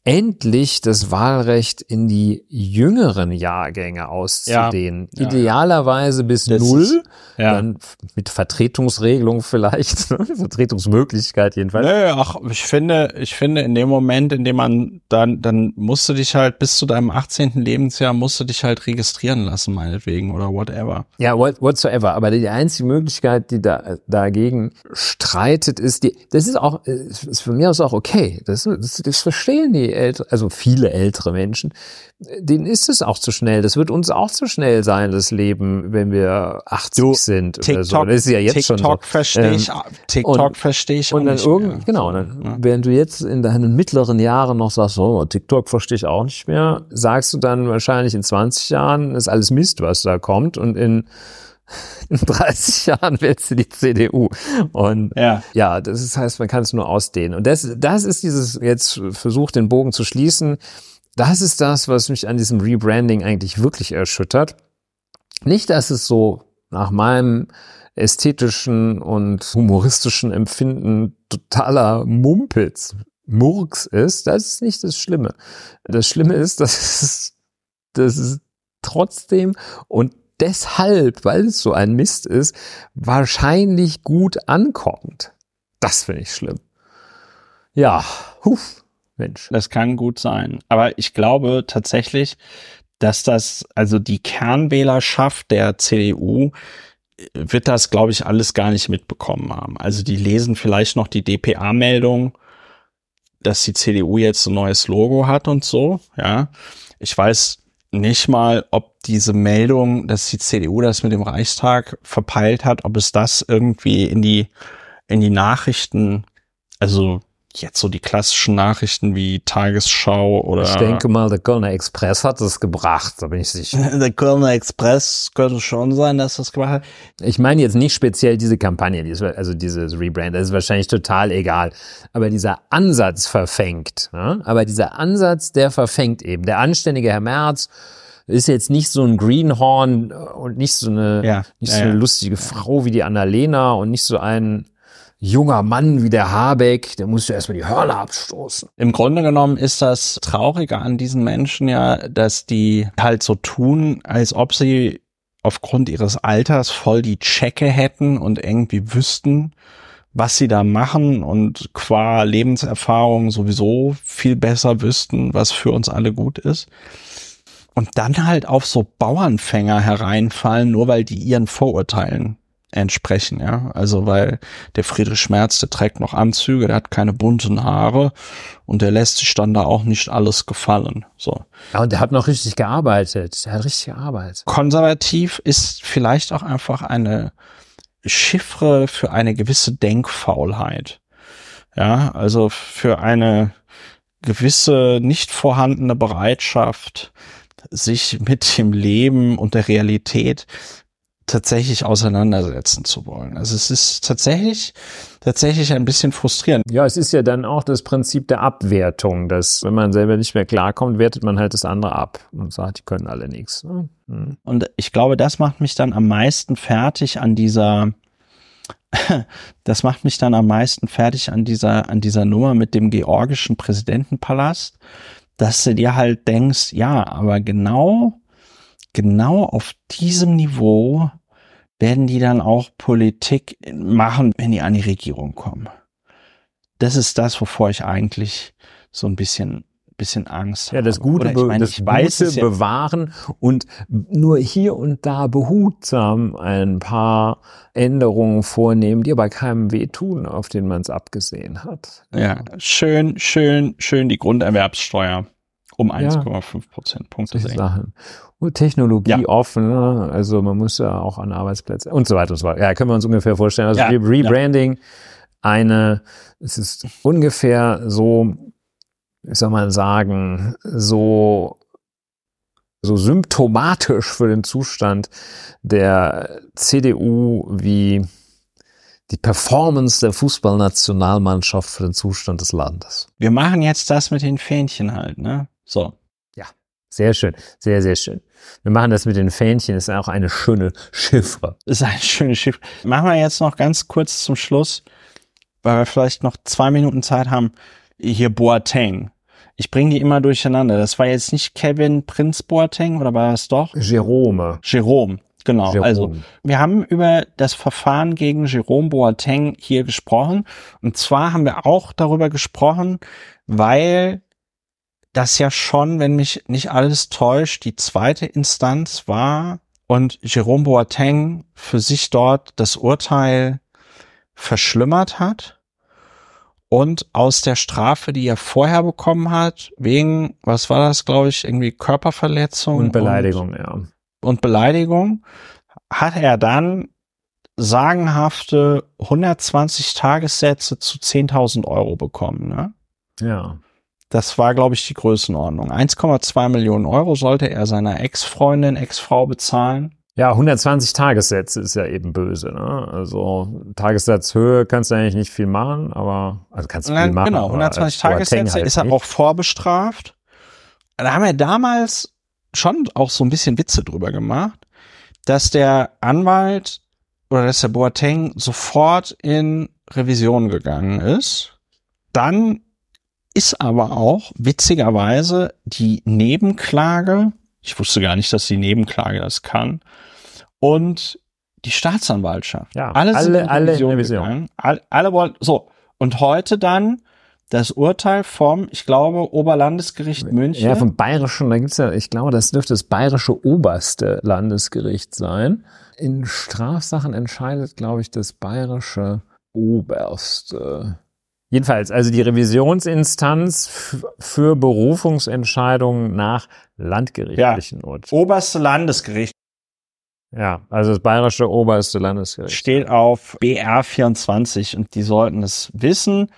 endlich das Wahlrecht in die jüngeren Jahrgänge auszudehnen. Ja, Idealerweise bis null, ist, ja. dann mit Vertretungsregelung vielleicht, ne? Vertretungsmöglichkeit jedenfalls. Nö, ach, ich finde, ich finde in dem Moment, in dem man dann, dann musst du dich halt bis zu deinem 18. Lebensjahr musst du dich halt registrieren lassen, meinetwegen, oder whatever. Ja, what, whatsoever. Aber die einzige Möglichkeit, die da dagegen streitet, ist die, das ist auch, ist für mich aus auch okay. Das, das, das verstehen die ältere, also viele ältere Menschen, denen ist es auch zu schnell. Das wird uns auch zu schnell sein, das Leben, wenn wir 80 du, sind TikTok, oder so. Das ist ja jetzt TikTok schon so. Verstehe ich, ähm, TikTok verstehe ich und dann irgend, genau, dann, ja. während du jetzt in deinen mittleren Jahren noch sagst, oh, TikTok verstehe ich auch nicht mehr, sagst du dann wahrscheinlich in 20 Jahren, ist alles Mist, was da kommt und in in 30 Jahren wählst du die CDU. Und ja, ja das ist, heißt, man kann es nur ausdehnen. Und das, das ist dieses, jetzt versucht den Bogen zu schließen. Das ist das, was mich an diesem Rebranding eigentlich wirklich erschüttert. Nicht, dass es so nach meinem ästhetischen und humoristischen Empfinden totaler Mumpitz, Murks ist. Das ist nicht das Schlimme. Das Schlimme ist, dass es, dass es trotzdem und deshalb, weil es so ein Mist ist, wahrscheinlich gut ankommt. Das finde ich schlimm. Ja, huf, Mensch. Das kann gut sein. Aber ich glaube tatsächlich, dass das, also die Kernwählerschaft der CDU wird das, glaube ich, alles gar nicht mitbekommen haben. Also die lesen vielleicht noch die DPA-Meldung, dass die CDU jetzt ein neues Logo hat und so, ja. Ich weiß nicht mal, ob diese Meldung, dass die CDU das mit dem Reichstag verpeilt hat, ob es das irgendwie in die, in die Nachrichten, also jetzt so die klassischen Nachrichten wie Tagesschau oder. Ich denke mal, der Kölner Express hat es gebracht, da bin ich sicher. der Kölner Express könnte schon sein, dass das gemacht hat. Ich meine jetzt nicht speziell diese Kampagne, also dieses Rebrand, das ist wahrscheinlich total egal. Aber dieser Ansatz verfängt. Ne? Aber dieser Ansatz, der verfängt eben. Der anständige Herr Merz, ist jetzt nicht so ein Greenhorn und nicht so eine, ja, nicht so ja, eine lustige ja. Frau wie die Annalena und nicht so ein junger Mann wie der Habeck, der muss ja erstmal die Hörner abstoßen. Im Grunde genommen ist das Traurige an diesen Menschen ja, dass die halt so tun, als ob sie aufgrund ihres Alters voll die Checke hätten und irgendwie wüssten, was sie da machen und qua Lebenserfahrung sowieso viel besser wüssten, was für uns alle gut ist. Und dann halt auf so Bauernfänger hereinfallen, nur weil die ihren Vorurteilen entsprechen, ja. Also weil der Friedrich Schmerz, der trägt noch Anzüge, der hat keine bunten Haare und der lässt sich dann da auch nicht alles gefallen. So. Ja, und der hat noch richtig gearbeitet. Der hat richtig gearbeitet. Konservativ ist vielleicht auch einfach eine Chiffre für eine gewisse Denkfaulheit. Ja, also für eine gewisse nicht vorhandene Bereitschaft, sich mit dem Leben und der Realität tatsächlich auseinandersetzen zu wollen. Also es ist tatsächlich, tatsächlich ein bisschen frustrierend. Ja, es ist ja dann auch das Prinzip der Abwertung, dass wenn man selber nicht mehr klarkommt, wertet man halt das andere ab und sagt, die können alle nichts. Ne? Mhm. Und ich glaube, das macht mich dann am meisten fertig an dieser, das macht mich dann am meisten fertig an dieser, an dieser Nummer mit dem georgischen Präsidentenpalast, dass du dir halt denkst, ja, aber genau, genau auf diesem Niveau werden die dann auch Politik machen, wenn die an die Regierung kommen. Das ist das, wovor ich eigentlich so ein bisschen bisschen Angst habe. Ja, das Gute, ich meine, das Gute bewahren und nur hier und da behutsam ein paar Änderungen vornehmen, die aber keinem wehtun, auf den man es abgesehen hat. Ja, schön, schön, schön die Grunderwerbssteuer um 1,5 Prozentpunkte senken. Und Technologie ja. offen, ne? also man muss ja auch an Arbeitsplätze und so weiter und so weiter. Ja, können wir uns ungefähr vorstellen. Also ja, Rebranding, ja. eine, es ist ungefähr so, wie soll man sagen, so so symptomatisch für den Zustand der CDU wie die Performance der Fußballnationalmannschaft für den Zustand des Landes. Wir machen jetzt das mit den Fähnchen halt, ne? So. Ja, sehr schön, sehr, sehr schön. Wir machen das mit den Fähnchen, ist auch eine schöne Chiffre. Ist ein schönes Schiff. Machen wir jetzt noch ganz kurz zum Schluss, weil wir vielleicht noch zwei Minuten Zeit haben. Hier Boateng. Ich bringe die immer durcheinander. Das war jetzt nicht Kevin Prinz Boateng oder war das doch? Jerome. Jerome. Genau, Jerome. also wir haben über das Verfahren gegen Jerome Boateng hier gesprochen. Und zwar haben wir auch darüber gesprochen, weil das ja schon, wenn mich nicht alles täuscht, die zweite Instanz war und Jerome Boateng für sich dort das Urteil verschlimmert hat und aus der Strafe, die er vorher bekommen hat, wegen, was war das, glaube ich, irgendwie Körperverletzung und Beleidigung, und, ja. Und Beleidigung, hat er dann sagenhafte 120 Tagessätze zu 10.000 Euro bekommen, ne? Ja. Das war, glaube ich, die Größenordnung. 1,2 Millionen Euro sollte er seiner Ex-Freundin, Ex-Frau bezahlen. Ja, 120 Tagessätze ist ja eben böse. Ne? Also Tagessatzhöhe kannst du eigentlich nicht viel machen, aber also kannst du viel Nein, machen. Genau, 120 Tagessätze halt ist er auch vorbestraft. Da haben wir damals schon auch so ein bisschen Witze drüber gemacht, dass der Anwalt oder dass der Boateng sofort in Revision gegangen ist. Dann ist aber auch witzigerweise die Nebenklage, ich wusste gar nicht, dass die Nebenklage das kann, und die Staatsanwaltschaft. Ja, alle, alle, alle in Revision. Alle, alle wollen, so. Und heute dann das Urteil vom, ich glaube, Oberlandesgericht München. Ja, vom Bayerischen, da gibt's ja, ich glaube, das dürfte das Bayerische Oberste Landesgericht sein. In Strafsachen entscheidet, glaube ich, das Bayerische Oberste. Jedenfalls, also die Revisionsinstanz für Berufungsentscheidungen nach landgerichtlichen ja, Urteilen. Oberste Landesgericht. Ja, also das bayerische oberste Landesgericht. Steht auf BR 24 und die sollten es wissen.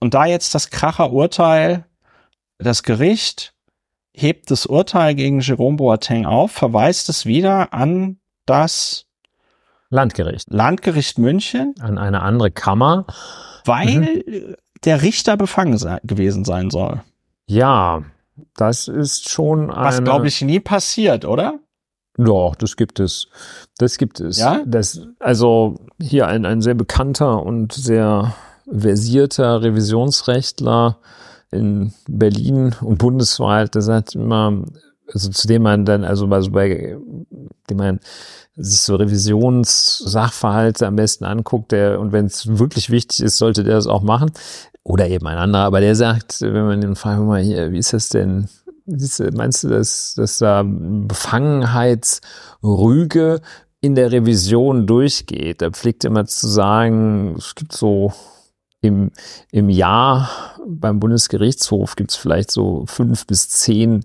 Und da jetzt das Kracher-Urteil, das Gericht hebt das Urteil gegen Jerome Boateng auf, verweist es wieder an das Landgericht. Landgericht München. An eine andere Kammer. Weil mhm. der Richter befangen sei, gewesen sein soll. Ja, das ist schon eine... Was, glaube ich, nie passiert, oder? Doch, das gibt es. Das gibt es. Ja? Das, also hier ein, ein sehr bekannter und sehr versierter Revisionsrechtler in Berlin und bundesweit, der sagt immer, also zu dem man dann, also, also bei dem man sich so Revisionssachverhalte am besten anguckt, der, und wenn es wirklich wichtig ist, sollte der das auch machen. Oder eben ein anderer, aber der sagt, wenn man den fragt, mal hier, wie ist das denn? Meinst du, dass, dass da Befangenheitsrüge in der Revision durchgeht? Da pflegt immer zu sagen, es gibt so im, im Jahr beim Bundesgerichtshof gibt es vielleicht so fünf bis zehn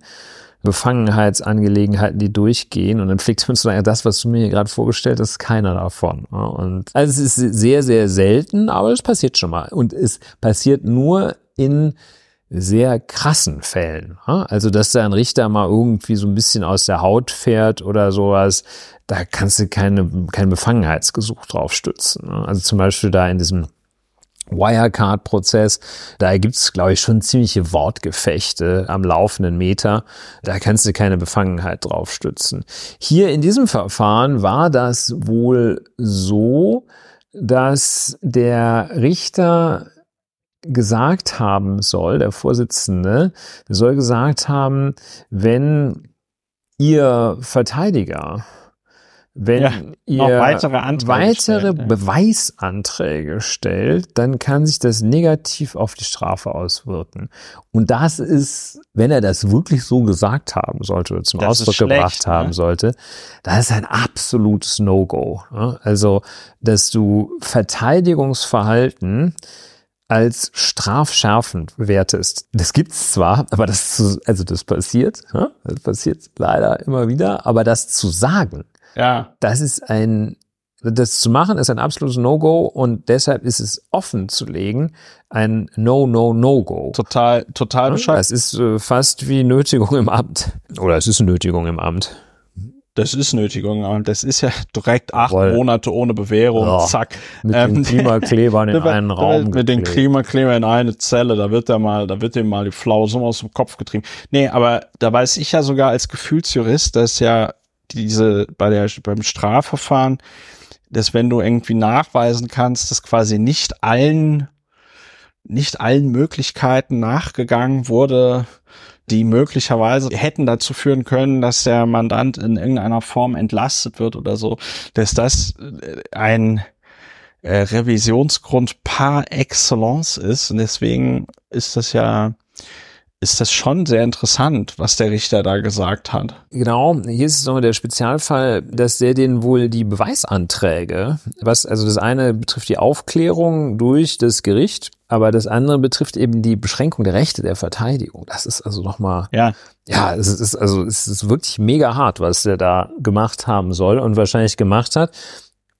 Befangenheitsangelegenheiten, die durchgehen. Und dann pflegt man zu sagen, das, was du mir hier gerade vorgestellt hast, ist keiner davon. Und also es ist sehr, sehr selten, aber es passiert schon mal. Und es passiert nur in sehr krassen Fällen. Also, dass da ein Richter mal irgendwie so ein bisschen aus der Haut fährt oder sowas, da kannst du keine, kein Befangenheitsgesuch drauf stützen. Also zum Beispiel da in diesem Wirecard-Prozess. Da gibt's, glaube ich, schon ziemliche Wortgefechte am laufenden Meter. Da kannst du keine Befangenheit drauf stützen. Hier in diesem Verfahren war das wohl so, dass der Richter gesagt haben soll, der Vorsitzende, soll gesagt haben, wenn ihr Verteidiger wenn ja, ihr weitere, Anträge weitere stellt, Beweisanträge stellt, dann kann sich das negativ auf die Strafe auswirken. Und das ist, wenn er das wirklich so gesagt haben sollte oder zum das Ausdruck gebracht ne? haben sollte, das ist ein absolutes No-Go. Also, dass du Verteidigungsverhalten als strafschärfend wertest. Das gibt's zwar, aber das zu, also das passiert, das passiert leider immer wieder, aber das zu sagen, ja. Das ist ein, das zu machen ist ein absolutes No-Go und deshalb ist es offen zu legen ein No-No-No-Go. Total, total bescheuert. Das ist äh, fast wie Nötigung im Amt. Oder es ist Nötigung im Amt. Das ist Nötigung das ist ja direkt acht Voll. Monate ohne Bewährung. Ja, zack. Mit ähm, den Klimaklebern in einen Raum. Mit den Klimaklebern in eine Zelle, da wird er mal, da wird ihm mal die Flausen aus dem Kopf getrieben. Nee, aber da weiß ich ja sogar als Gefühlsjurist, dass ja diese, bei der, beim Strafverfahren, dass wenn du irgendwie nachweisen kannst, dass quasi nicht allen, nicht allen Möglichkeiten nachgegangen wurde, die möglicherweise hätten dazu führen können, dass der Mandant in irgendeiner Form entlastet wird oder so, dass das äh, ein äh, Revisionsgrund par excellence ist. Und deswegen ist das ja ist das schon sehr interessant, was der Richter da gesagt hat. Genau, hier ist es nochmal der Spezialfall, dass der den wohl die Beweisanträge, was, also das eine betrifft die Aufklärung durch das Gericht, aber das andere betrifft eben die Beschränkung der Rechte der Verteidigung. Das ist also nochmal, ja, ja, es ist also es ist wirklich mega hart, was der da gemacht haben soll und wahrscheinlich gemacht hat.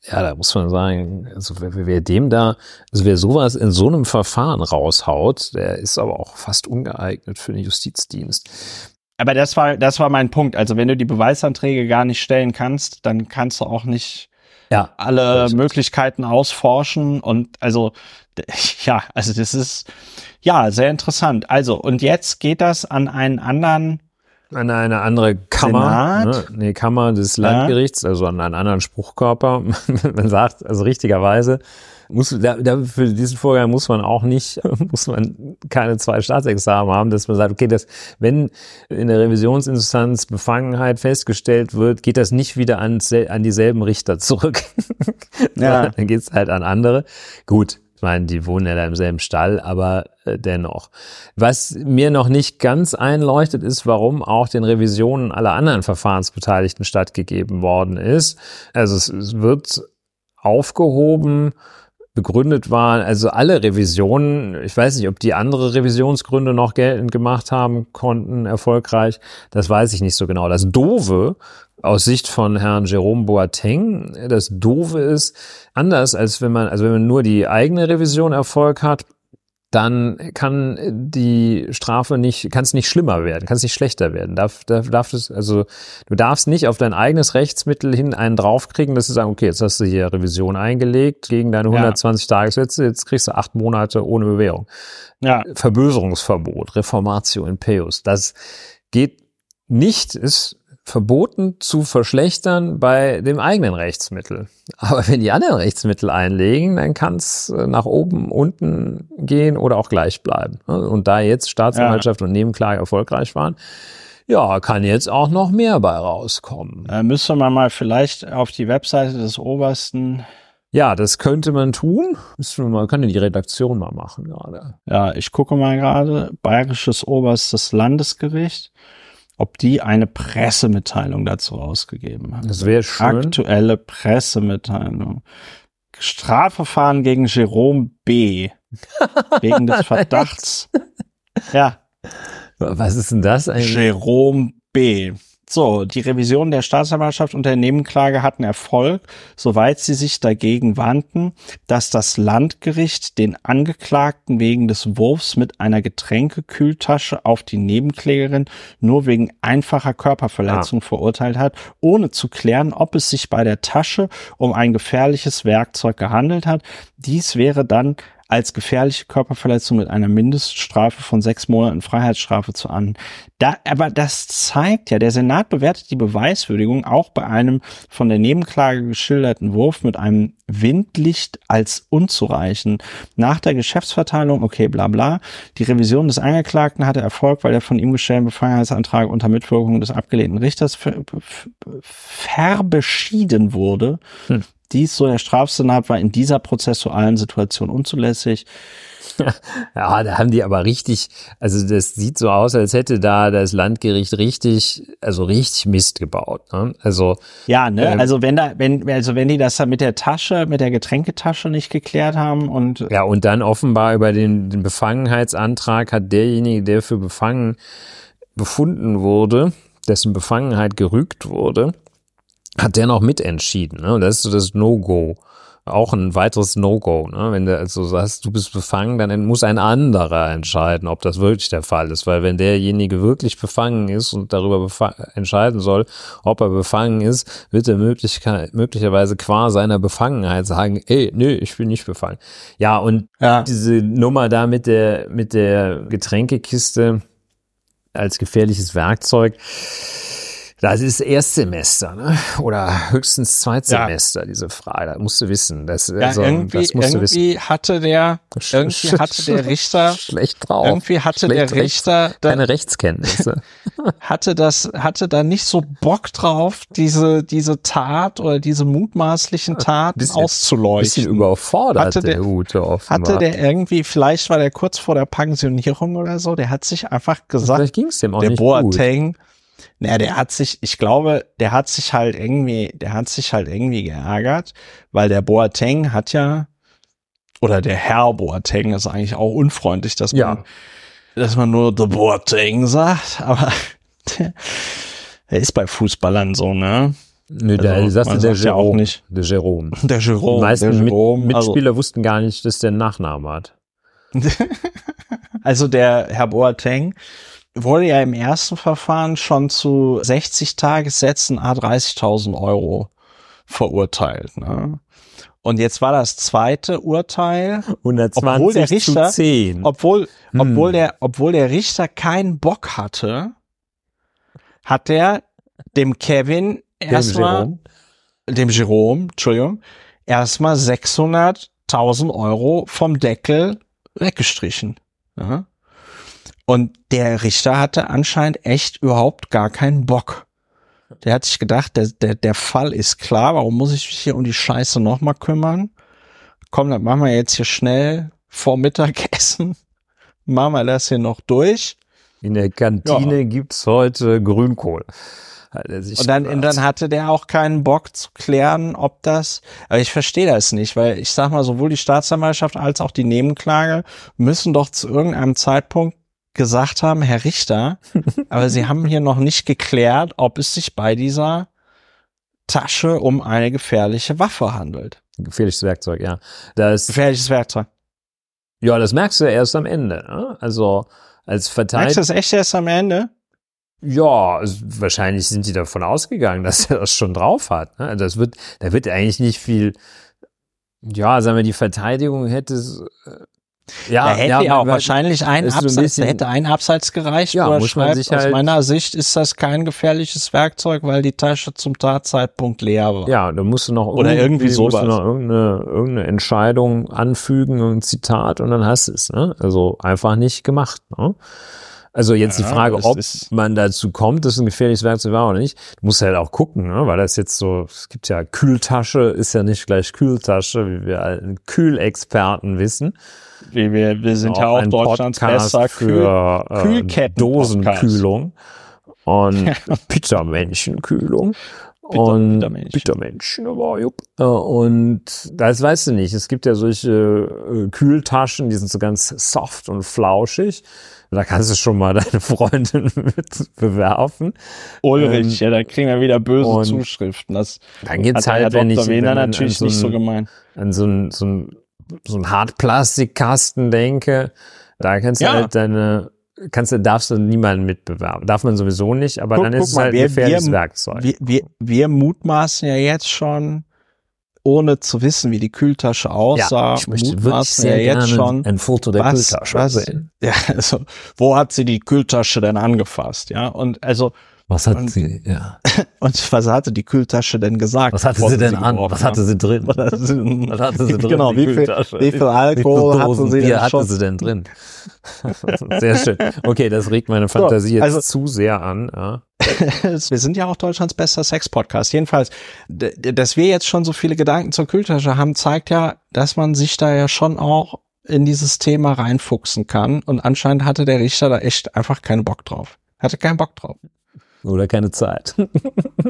Ja, da muss man sagen, also wer, wer dem da, also wer sowas in so einem Verfahren raushaut, der ist aber auch fast ungeeignet für den Justizdienst. Aber das war, das war mein Punkt. Also wenn du die Beweisanträge gar nicht stellen kannst, dann kannst du auch nicht ja, alle Möglichkeiten ausforschen und also ja, also das ist ja sehr interessant. Also und jetzt geht das an einen anderen an eine andere Kammer, ne? nee, Kammer des Landgerichts, ja. also an einen anderen Spruchkörper. man sagt, also richtigerweise, muss, da, da, für diesen Vorgang muss man auch nicht, muss man keine zwei Staatsexamen haben, dass man sagt, okay, das, wenn in der Revisionsinstanz Befangenheit festgestellt wird, geht das nicht wieder an, an dieselben Richter zurück. ja. Dann geht's halt an andere. Gut, Ich meine, die wohnen ja da im selben Stall, aber äh, dennoch. Was mir noch nicht ganz einleuchtet, ist, warum auch den Revisionen aller anderen Verfahrensbeteiligten stattgegeben worden ist. Also es, es wird aufgehoben, begründet waren, also alle Revisionen, ich weiß nicht, ob die andere Revisionsgründe noch geltend gemacht haben konnten, erfolgreich, das weiß ich nicht so genau. Das Dove aus Sicht von Herrn Jerome Boateng, das Dove ist anders, als wenn man, also wenn man nur die eigene Revision Erfolg hat, dann kann die Strafe nicht, kann es nicht schlimmer werden, kann es nicht schlechter werden. Darf, darf, darf das, also du darfst nicht auf dein eigenes Rechtsmittel hin einen draufkriegen, dass du sagen, okay, jetzt hast du hier Revision eingelegt gegen deine 120 ja. Tagessätze, jetzt kriegst du acht Monate ohne Bewährung. Ja. Verböserungsverbot, Reformatio in Peus, das geht nicht, ist verboten zu verschlechtern bei dem eigenen Rechtsmittel. Aber wenn die anderen Rechtsmittel einlegen, dann kann es äh, nach oben, unten gehen oder auch gleich bleiben. Und da jetzt Staatsanwaltschaft ja. und Nebenklage erfolgreich waren, ja, kann jetzt auch noch mehr bei rauskommen. Da müsste man mal vielleicht auf die Webseite des Obersten ja, das könnte man tun. Man kann ja die Redaktion mal machen gerade. Ja, ich gucke mal gerade. Bayerisches Oberstes Landesgericht ob die eine Pressemitteilung dazu rausgegeben haben. Das wäre schön. Aktuelle Pressemitteilung. Strafverfahren gegen Jerome B. wegen des Verdachts. ja. Was ist denn das eigentlich? Jerome B. So, die Revision der Staatsanwaltschaft und der Nebenklage hatten Erfolg, soweit sie sich dagegen wandten, dass das Landgericht den Angeklagten wegen des Wurfs mit einer Getränkekühltasche auf die Nebenklägerin nur wegen einfacher Körperverletzung ah. verurteilt hat, ohne zu klären, ob es sich bei der Tasche um ein gefährliches Werkzeug gehandelt hat. Dies wäre dann als gefährliche Körperverletzung mit einer Mindeststrafe von sechs Monaten Freiheitsstrafe zu an. Da, aber das zeigt ja, der Senat bewertet die Beweiswürdigung auch bei einem von der Nebenklage geschilderten Wurf mit einem Windlicht als unzureichend. Nach der Geschäftsverteilung, okay, bla bla, die Revision des Angeklagten hatte Erfolg, weil der von ihm gestellten Befangenheitsantrag unter Mitwirkung des abgelehnten Richters verbeschieden wurde. Hm. Dies, so der Strafsenat, war in dieser prozessualen Situation unzulässig. Ja, da haben die aber richtig, also das sieht so aus, als hätte da das Landgericht richtig, also richtig Mist gebaut. Ne? Also ja, ne, ähm, also wenn da, wenn, also wenn die das da mit der Tasche, mit der Getränketasche nicht geklärt haben und ja und dann offenbar über den, den Befangenheitsantrag hat derjenige, der für befangen befunden wurde, dessen Befangenheit gerügt wurde, hat der noch mitentschieden. Ne? Das ist so das No-Go. Auch ein weiteres No-Go. Ne? Wenn du also sagst, du bist befangen, dann muss ein anderer entscheiden, ob das wirklich der Fall ist. Weil wenn derjenige wirklich befangen ist und darüber entscheiden soll, ob er befangen ist, wird er möglicherweise qua seiner Befangenheit sagen, ey, nö, ich bin nicht befangen. Ja, und ja. diese Nummer da mit der, mit der Getränkekiste als gefährliches Werkzeug, das ist Erstsemester, ne? Oder höchstens Zweitsemester, ja. diese Frage. Da musst du wissen. Das, ja, also, irgendwie, das musst irgendwie du hatte der, irgendwie hatte der Richter, schlecht drauf. Irgendwie hatte schlecht der Richter, rechts, keine Rechtskenntnisse. hatte das, hatte da nicht so Bock drauf, diese, diese Tat oder diese mutmaßlichen Taten bisschen, auszuleuchten. Bisschen überfordert, hatte der, der Ute offenbar. Hatte der irgendwie, vielleicht war der kurz vor der Pensionierung oder so, der hat sich einfach gesagt, der Boateng, gut naja, der hat sich, ich glaube, der hat sich halt irgendwie, der hat sich halt irgendwie geärgert, weil der Boateng hat ja, oder der Herr Boateng ist eigentlich auch unfreundlich, dass man, ja. dass man nur The Boateng sagt, aber der, der ist bei Fußballern so, ne? Nö, also, der der Jerome, ja auch nicht. Der Jerome. Der Jerome. Die meisten der Jerome, Mit Mitspieler also. wussten gar nicht, dass der einen Nachnamen hat. also der Herr Boateng wurde ja im ersten Verfahren schon zu 60 Tagessätzen a 30.000 Euro verurteilt. Ne? Und jetzt war das zweite Urteil, 120 obwohl der Richter, zu 10. obwohl, hm. obwohl der, obwohl der Richter keinen Bock hatte, hat er dem Kevin erstmal, dem Jerome, Entschuldigung, erstmal 600.000 Euro vom Deckel weggestrichen. Ja? Und der Richter hatte anscheinend echt überhaupt gar keinen Bock. Der hat sich gedacht, der, der, der Fall ist klar, warum muss ich mich hier um die Scheiße nochmal kümmern? komm, dann machen wir jetzt hier schnell vor Mittagessen, machen wir das hier noch durch. In der Kantine ja. gibt's heute Grünkohl. Und dann, und dann hatte der auch keinen Bock zu klären, ob das, aber ich verstehe das nicht, weil ich sag mal, sowohl die Staatsanwaltschaft als auch die Nebenklage müssen doch zu irgendeinem Zeitpunkt gesagt haben, Herr Richter, aber sie haben hier noch nicht geklärt, ob es sich bei dieser Tasche um eine gefährliche Waffe handelt. Gefährliches Werkzeug, ja. Das, Gefährliches Werkzeug. Ja, das merkst du erst am Ende. Ne? Also als Verteidiger. Merkst du das echt erst am Ende? Ja, wahrscheinlich sind die davon ausgegangen, dass er das schon drauf hat. Ne? Das wird, da wird eigentlich nicht viel. Ja, sagen wir, die Verteidigung hätte äh, ja, da hätte ja, auch wahrscheinlich ein Absatz, ein bisschen, hätte ein Absatz gereicht, ja, wo er muss schreibt, sich halt, aus meiner Sicht ist das kein gefährliches Werkzeug, weil die Tasche zum Tatzeitpunkt leer war. Ja, da musst du noch oder irgendwie, irgendwie sowas. Musst du noch irgendeine, irgendeine Entscheidung anfügen, ein Zitat und dann hast du es. Ne? Also einfach nicht gemacht. Ne? Also jetzt ja, die Frage, ob man dazu kommt, dass ein gefährliches Werkzeug war oder nicht, du musst halt auch gucken, ne? weil das jetzt so, es gibt ja Kühltasche, ist ja nicht gleich Kühltasche, wie wir alten Kühlexperten wissen. Wie wir, wir sind ja auch Deutschlands Podcast bester für äh, Kühlketten Dosenkühlung und Pizza-Männchenkühlung. Bitter, und Bittermenschen. Bittermenschen, aber jupp. Äh, und das weißt du nicht. Es gibt ja solche äh, Kühltaschen, die sind so ganz soft und flauschig. Da kannst du schon mal deine Freundin mit bewerfen. Ulrich, ähm, ja, da kriegen wir wieder böse Zuschriften. Das dann geht's halt, wenn ich wenn natürlich so nicht so gemein. An so ein, so ein, so ein Hartplastikkasten denke, da kannst du ja. halt deine kannst du, darfst du niemanden mitbewerben. Darf man sowieso nicht, aber guck, dann ist es halt wir, ein gefährliches wir, Werkzeug. Wir, wir, wir mutmaßen ja jetzt schon, ohne zu wissen, wie die Kühltasche aussah, ja, ich möchte wirklich sehr ja jetzt schon ein Foto der was, Kühltasche was, sehen. Ja, also, wo hat sie die Kühltasche denn angefasst? Ja, und also was hat und, sie, ja. Und was hatte die Kühltasche denn gesagt? Was hatte sie denn an? Was hatte sie drin? Was hatte sie drin? Genau, wie viel, wie viel Alkohol wie hatte sie denn hatte sie denn drin? sehr schön. Okay, das regt meine Fantasie so, also, jetzt zu sehr an. Ja. wir sind ja auch Deutschlands bester Sex-Podcast. Jedenfalls, dass wir jetzt schon so viele Gedanken zur Kühltasche haben, zeigt ja, dass man sich da ja schon auch in dieses Thema reinfuchsen kann. Und anscheinend hatte der Richter da echt einfach keinen Bock drauf. Hatte keinen Bock drauf. Oder keine Zeit.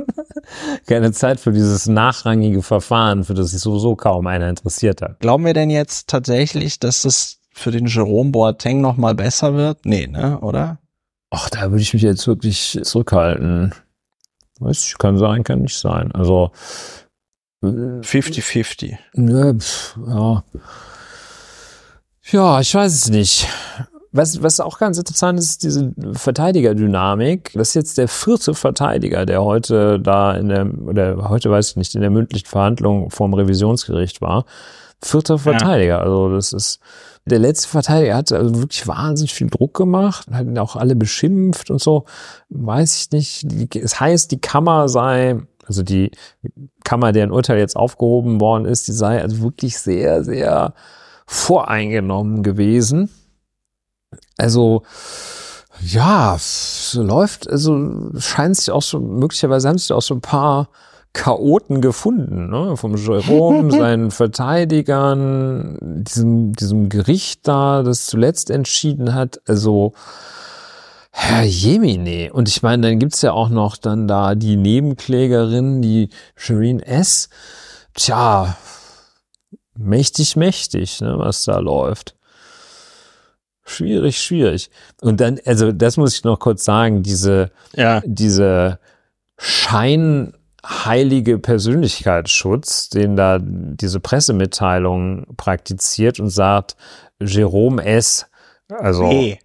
keine Zeit für dieses nachrangige Verfahren, für das sich sowieso kaum einer interessiert hat. Glauben wir denn jetzt tatsächlich, dass es für den Jerome Boateng noch mal besser wird? Nee, ne, oder? Ach, da würde ich mich jetzt wirklich zurückhalten. Weiß ich, kann sein, kann nicht sein. Also 50-50. Ja, ja. Ja, ich weiß es nicht. Was, was auch ganz interessant ist, ist diese Verteidigerdynamik. Das ist jetzt der vierte Verteidiger, der heute da in der, oder heute weiß ich nicht, in der mündlichen Verhandlung vorm Revisionsgericht war. Vierter Verteidiger. Ja. Also das ist, der letzte Verteidiger hat also wirklich wahnsinnig viel Druck gemacht, hat ihn auch alle beschimpft und so. Weiß ich nicht. Es heißt, die Kammer sei, also die Kammer, deren Urteil jetzt aufgehoben worden ist, die sei also wirklich sehr, sehr voreingenommen gewesen also, ja, es läuft, also scheint sich auch so, möglicherweise haben sich auch so ein paar Chaoten gefunden, ne? Vom Jerome, seinen Verteidigern, diesem, diesem Gericht da, das zuletzt entschieden hat. Also, Herr Jemine. Und ich meine, dann gibt's ja auch noch dann da die Nebenklägerin, die Shireen S. Tja, mächtig, mächtig, ne, was da läuft. Schwierig, schwierig. Und dann, also das muss ich noch kurz sagen, diese, ja. diese scheinheilige Persönlichkeitsschutz, den da diese Pressemitteilung praktiziert und sagt, Jerome S., also, hey.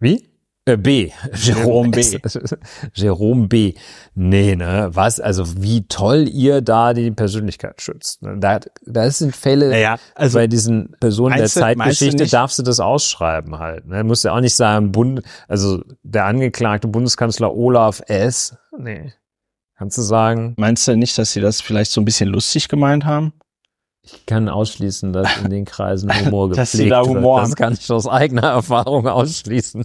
wie? Äh, B. Jerome B. Jerome B. Nee, ne? Was? Also wie toll ihr da die Persönlichkeit schützt. Ne? Da, da sind Fälle naja, also bei diesen Personen der Zeitgeschichte darfst du das ausschreiben halt. Ne? Musst ja auch nicht sagen, Bund, also der angeklagte Bundeskanzler Olaf S. Nee. Kannst du sagen? Meinst du nicht, dass sie das vielleicht so ein bisschen lustig gemeint haben? Ich kann ausschließen, dass in den Kreisen Humor gepflegt dass sie da Humor wird. Das kann ich aus eigener Erfahrung ausschließen.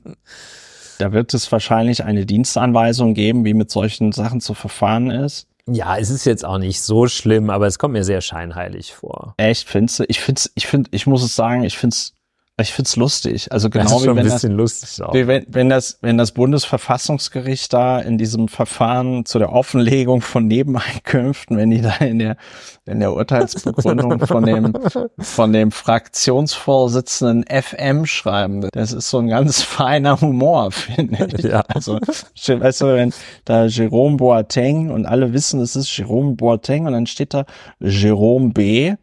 Da wird es wahrscheinlich eine Dienstanweisung geben, wie mit solchen Sachen zu verfahren ist. Ja, es ist jetzt auch nicht so schlimm, aber es kommt mir sehr scheinheilig vor. Echt, findest du? Ich find's, ich find, ich muss es sagen, ich find's ich find's lustig. Also genau das ist wie wenn ein das, bisschen lustig auch. wie wenn, wenn das, wenn das Bundesverfassungsgericht da in diesem Verfahren zu der Offenlegung von Nebeneinkünften, wenn die da in der, in der Urteilsbegründung von dem, von dem Fraktionsvorsitzenden FM schreiben, das ist so ein ganz feiner Humor, finde ich. Ja. Also, weißt du, wenn da Jerome Boateng und alle wissen, es ist Jerome Boateng und dann steht da Jerome B.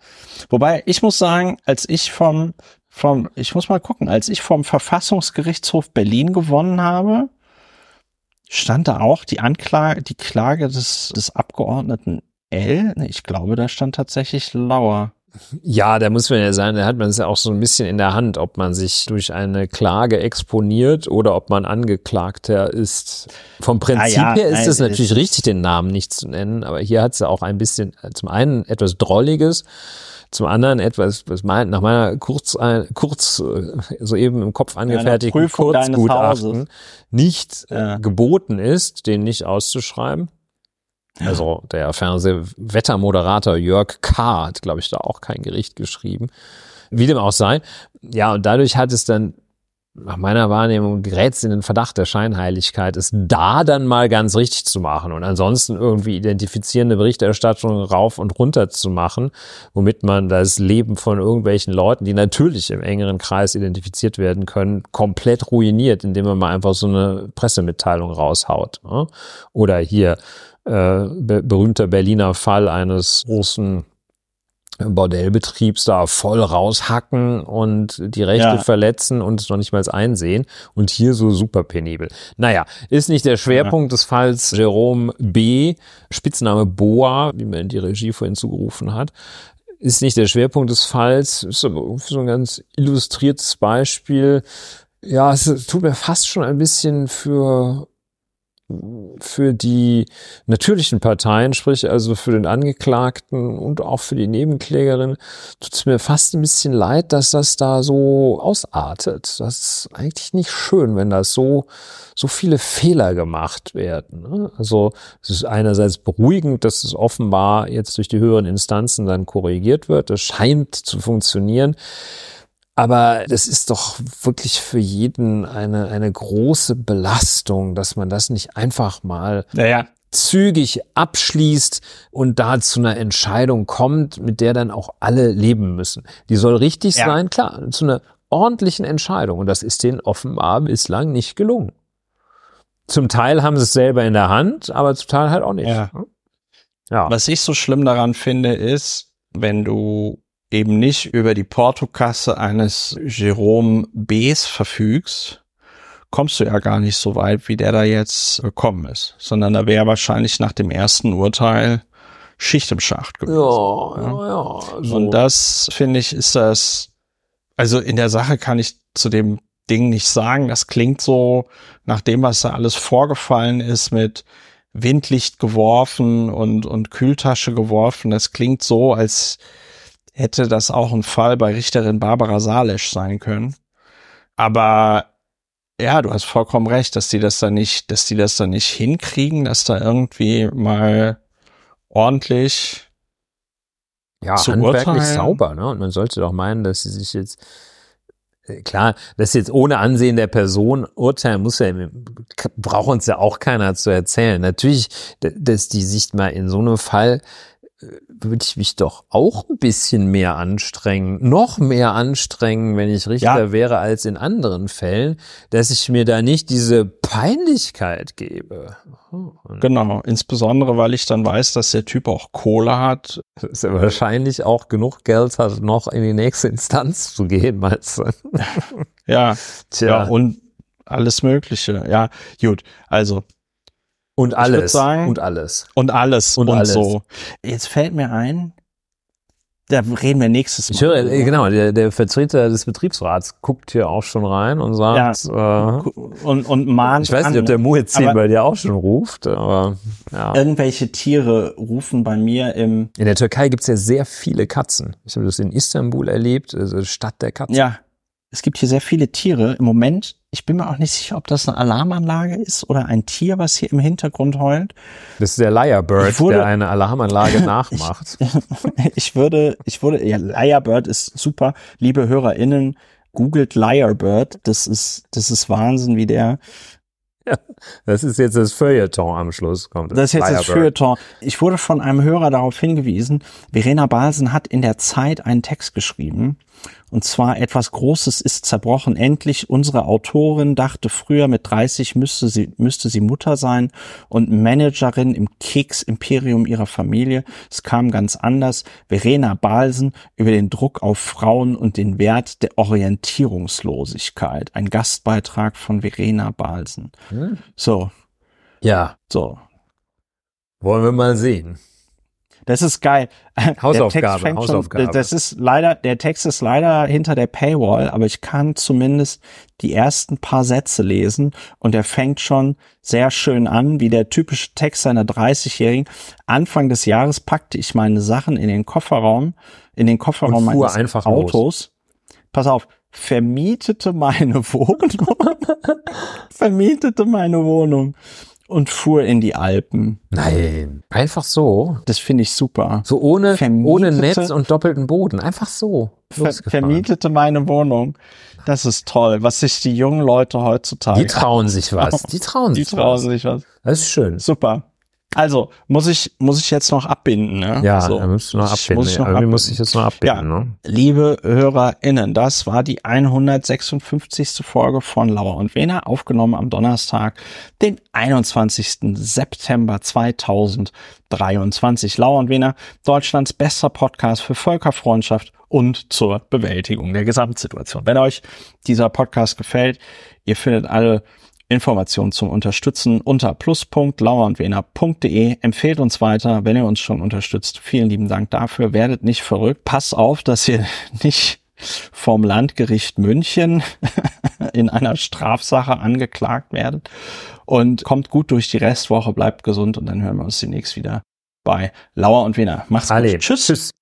Wobei, ich muss sagen, als ich vom, vom, ich muss mal gucken, als ich vom Verfassungsgerichtshof Berlin gewonnen habe, stand da auch die Anklage, die Klage des, des Abgeordneten L. Ich glaube, da stand tatsächlich Lauer. Ja, da muss man ja sagen, da hat man es ja auch so ein bisschen in der Hand, ob man sich durch eine Klage exponiert oder ob man Angeklagter ist. Vom Prinzip Ah ja, her ist es natürlich richtig, den Namen nicht zu nennen, aber hier hat es ja auch ein bisschen, zum einen etwas Drolliges, zum anderen etwas, was mein, nach meiner kurz, kurz äh, soeben im Kopf angefertigten Kurzgutachten nicht äh, Ja. geboten ist, den nicht auszuschreiben. Also der Fernsehwettermoderator Jörg K. hat, glaube ich, da auch kein Gericht geschrieben. Wie dem auch sei. Ja, und dadurch hat es dann nach meiner Wahrnehmung gerät in den Verdacht der Scheinheiligkeit, es da dann mal ganz richtig zu machen und ansonsten irgendwie identifizierende Berichterstattung rauf und runter zu machen, womit man das Leben von irgendwelchen Leuten, die natürlich im engeren Kreis identifiziert werden können, komplett ruiniert, indem man mal einfach so eine Pressemitteilung raushaut. Ne? Oder hier äh, be berühmter Berliner Fall eines großen Bordellbetriebs da voll raushacken und die Rechte Ja. verletzen und es noch nicht mal einsehen und hier so super penibel. Naja, ist nicht der Schwerpunkt des Falls Jerome B., Spitzname Boa, wie man die Regie vorhin zugerufen hat, ist nicht der Schwerpunkt des Falls, ist aber so ein ganz illustriertes Beispiel. Ja, es tut mir fast schon ein bisschen für für die natürlichen Parteien, sprich also für den Angeklagten und auch für die Nebenklägerin, tut es mir fast ein bisschen leid, dass das da so ausartet. Das ist eigentlich nicht schön, wenn das so, so viele Fehler gemacht werden. ne? Also es ist einerseits beruhigend, dass es offenbar jetzt durch die höheren Instanzen dann korrigiert wird. Das scheint zu funktionieren. Aber das ist doch wirklich für jeden eine, eine große Belastung, dass man das nicht einfach mal Naja, zügig abschließt und da zu einer Entscheidung kommt, mit der dann auch alle leben müssen. Die soll richtig Ja. sein, klar, zu einer ordentlichen Entscheidung. Und das ist denen offenbar bislang nicht gelungen. Zum Teil haben sie es selber in der Hand, aber zum Teil halt auch nicht. Ja. Ja. Was ich so schlimm daran finde, ist, wenn du eben nicht über die Portokasse eines Jerome Bs verfügst, kommst du ja gar nicht so weit, wie der da jetzt gekommen ist, sondern da wäre wahrscheinlich nach dem ersten Urteil Schicht im Schacht gewesen. ja, ja, ja. So. Und das finde ich ist das, also in der Sache kann ich zu dem Ding nicht sagen. Das klingt so nach dem, was da alles vorgefallen ist mit Windlicht geworfen und, und Kühltasche geworfen. Das klingt so, als hätte das auch ein Fall bei Richterin Barbara Salesch sein können. Aber ja, du hast vollkommen recht, dass die das da nicht, dass die das da nicht hinkriegen, dass da irgendwie mal ordentlich ja, zu handwerklich urteilen. sauber, ne? Und man sollte doch meinen, dass sie sich jetzt äh, klar, das jetzt ohne Ansehen der Person urteilen muss ja, braucht uns ja auch keiner zu erzählen. Natürlich, dass die sich mal in so einem Fall würde ich mich doch auch ein bisschen mehr anstrengen, noch mehr anstrengen, wenn ich Richter Ja. wäre als in anderen Fällen, dass ich mir da nicht diese Peinlichkeit gebe. Und Genau, insbesondere weil ich dann weiß, dass der Typ auch Kohle hat. dass er wahrscheinlich auch genug Geld hat, noch in die nächste Instanz zu gehen, meinst du? Ja, Tja. ja und alles Mögliche. Ja, gut. Also Und alles. sagen- und alles. und alles Und und, alles. so. Jetzt fällt mir ein, da reden wir nächstes Mal. Ich höre, äh, genau, der, der Vertreter des Betriebsrats guckt hier auch schon rein und sagt, äh, Und, und mahnt ich weiß nicht, an, ob der Muezzin bei dir auch schon ruft, aber ja. irgendwelche Tiere rufen bei mir im, In der Türkei gibt's ja sehr viele Katzen. Ich habe das in Istanbul erlebt, also Stadt der Katzen. ja, es gibt hier sehr viele Tiere. Im Moment Ich bin mir auch nicht sicher, ob das eine Alarmanlage ist oder ein Tier, was hier im Hintergrund heult. Das ist der wurde, der eine Alarmanlage nachmacht. Ich, ich, würde, ich würde, ja, Lyrebird ist super. Liebe HörerInnen, googelt Lyrebird. Das ist, das ist Wahnsinn, wie der ja, das ist jetzt das Feuilleton am Schluss. Kommt das, das ist jetzt Firebird. das Feuilleton. Ich wurde von einem Hörer darauf hingewiesen, Verena Balsen hat in der Zeit einen Text geschrieben, und zwar etwas Großes ist zerbrochen. Endlich unsere Autorin dachte früher mit 30 müsste sie, müsste sie Mutter sein und Managerin im Keks-Imperium ihrer Familie. Es kam ganz anders. Verena Balsen über den Druck auf Frauen und den Wert der Orientierungslosigkeit. Ein Gastbeitrag von Verena Balsen. Hm. So. Ja. So. Wollen wir mal sehen. Das ist geil. Hausaufgabe, Hausaufgabe. Schon, das ist leider, der Text ist leider hinter der Paywall, aber ich kann zumindest die ersten paar Sätze lesen und er fängt schon sehr schön an, wie der typische Text einer 30-Jährigen. Anfang des Jahres packte ich meine Sachen in den Kofferraum, in den Kofferraum meines Autos. Los. Pass auf, vermietete meine Wohnung, vermietete meine Wohnung und fuhr in die Alpen. Nein, einfach so. Das finde ich super. So ohne, ohne Netz und doppelten Boden. Einfach so. Ver vermietete meine Wohnung. Das ist toll, was sich die jungen Leute heutzutage. Die trauen sich was. Die trauen sich die trauen was. sich was. Das ist schön. Super. Also, muss ich, muss ich jetzt noch abbinden, ne? Ja, so. da musst du noch abbinden. Muss ich noch abbinden. muss ich jetzt noch abbinden, ja. ne? Liebe HörerInnen, das war die 156. Folge von Lauer und Wena, aufgenommen am Donnerstag, den 21. September 2023. Lauer und Wena, Deutschlands bester Podcast für Völkerfreundschaft und zur Bewältigung der Gesamtsituation. Wenn euch dieser Podcast gefällt, ihr findet alle Informationen zum Unterstützen unter plus.lauerundwener.de. Empfehlt uns weiter, wenn ihr uns schon unterstützt. Vielen lieben Dank dafür. Werdet nicht verrückt. Passt auf, dass ihr nicht vom Landgericht München in einer Strafsache angeklagt werdet. Und kommt gut durch die Restwoche, bleibt gesund und dann hören wir uns demnächst wieder bei Lauer und Wener. Macht's gut. Tschüss. Tschüss.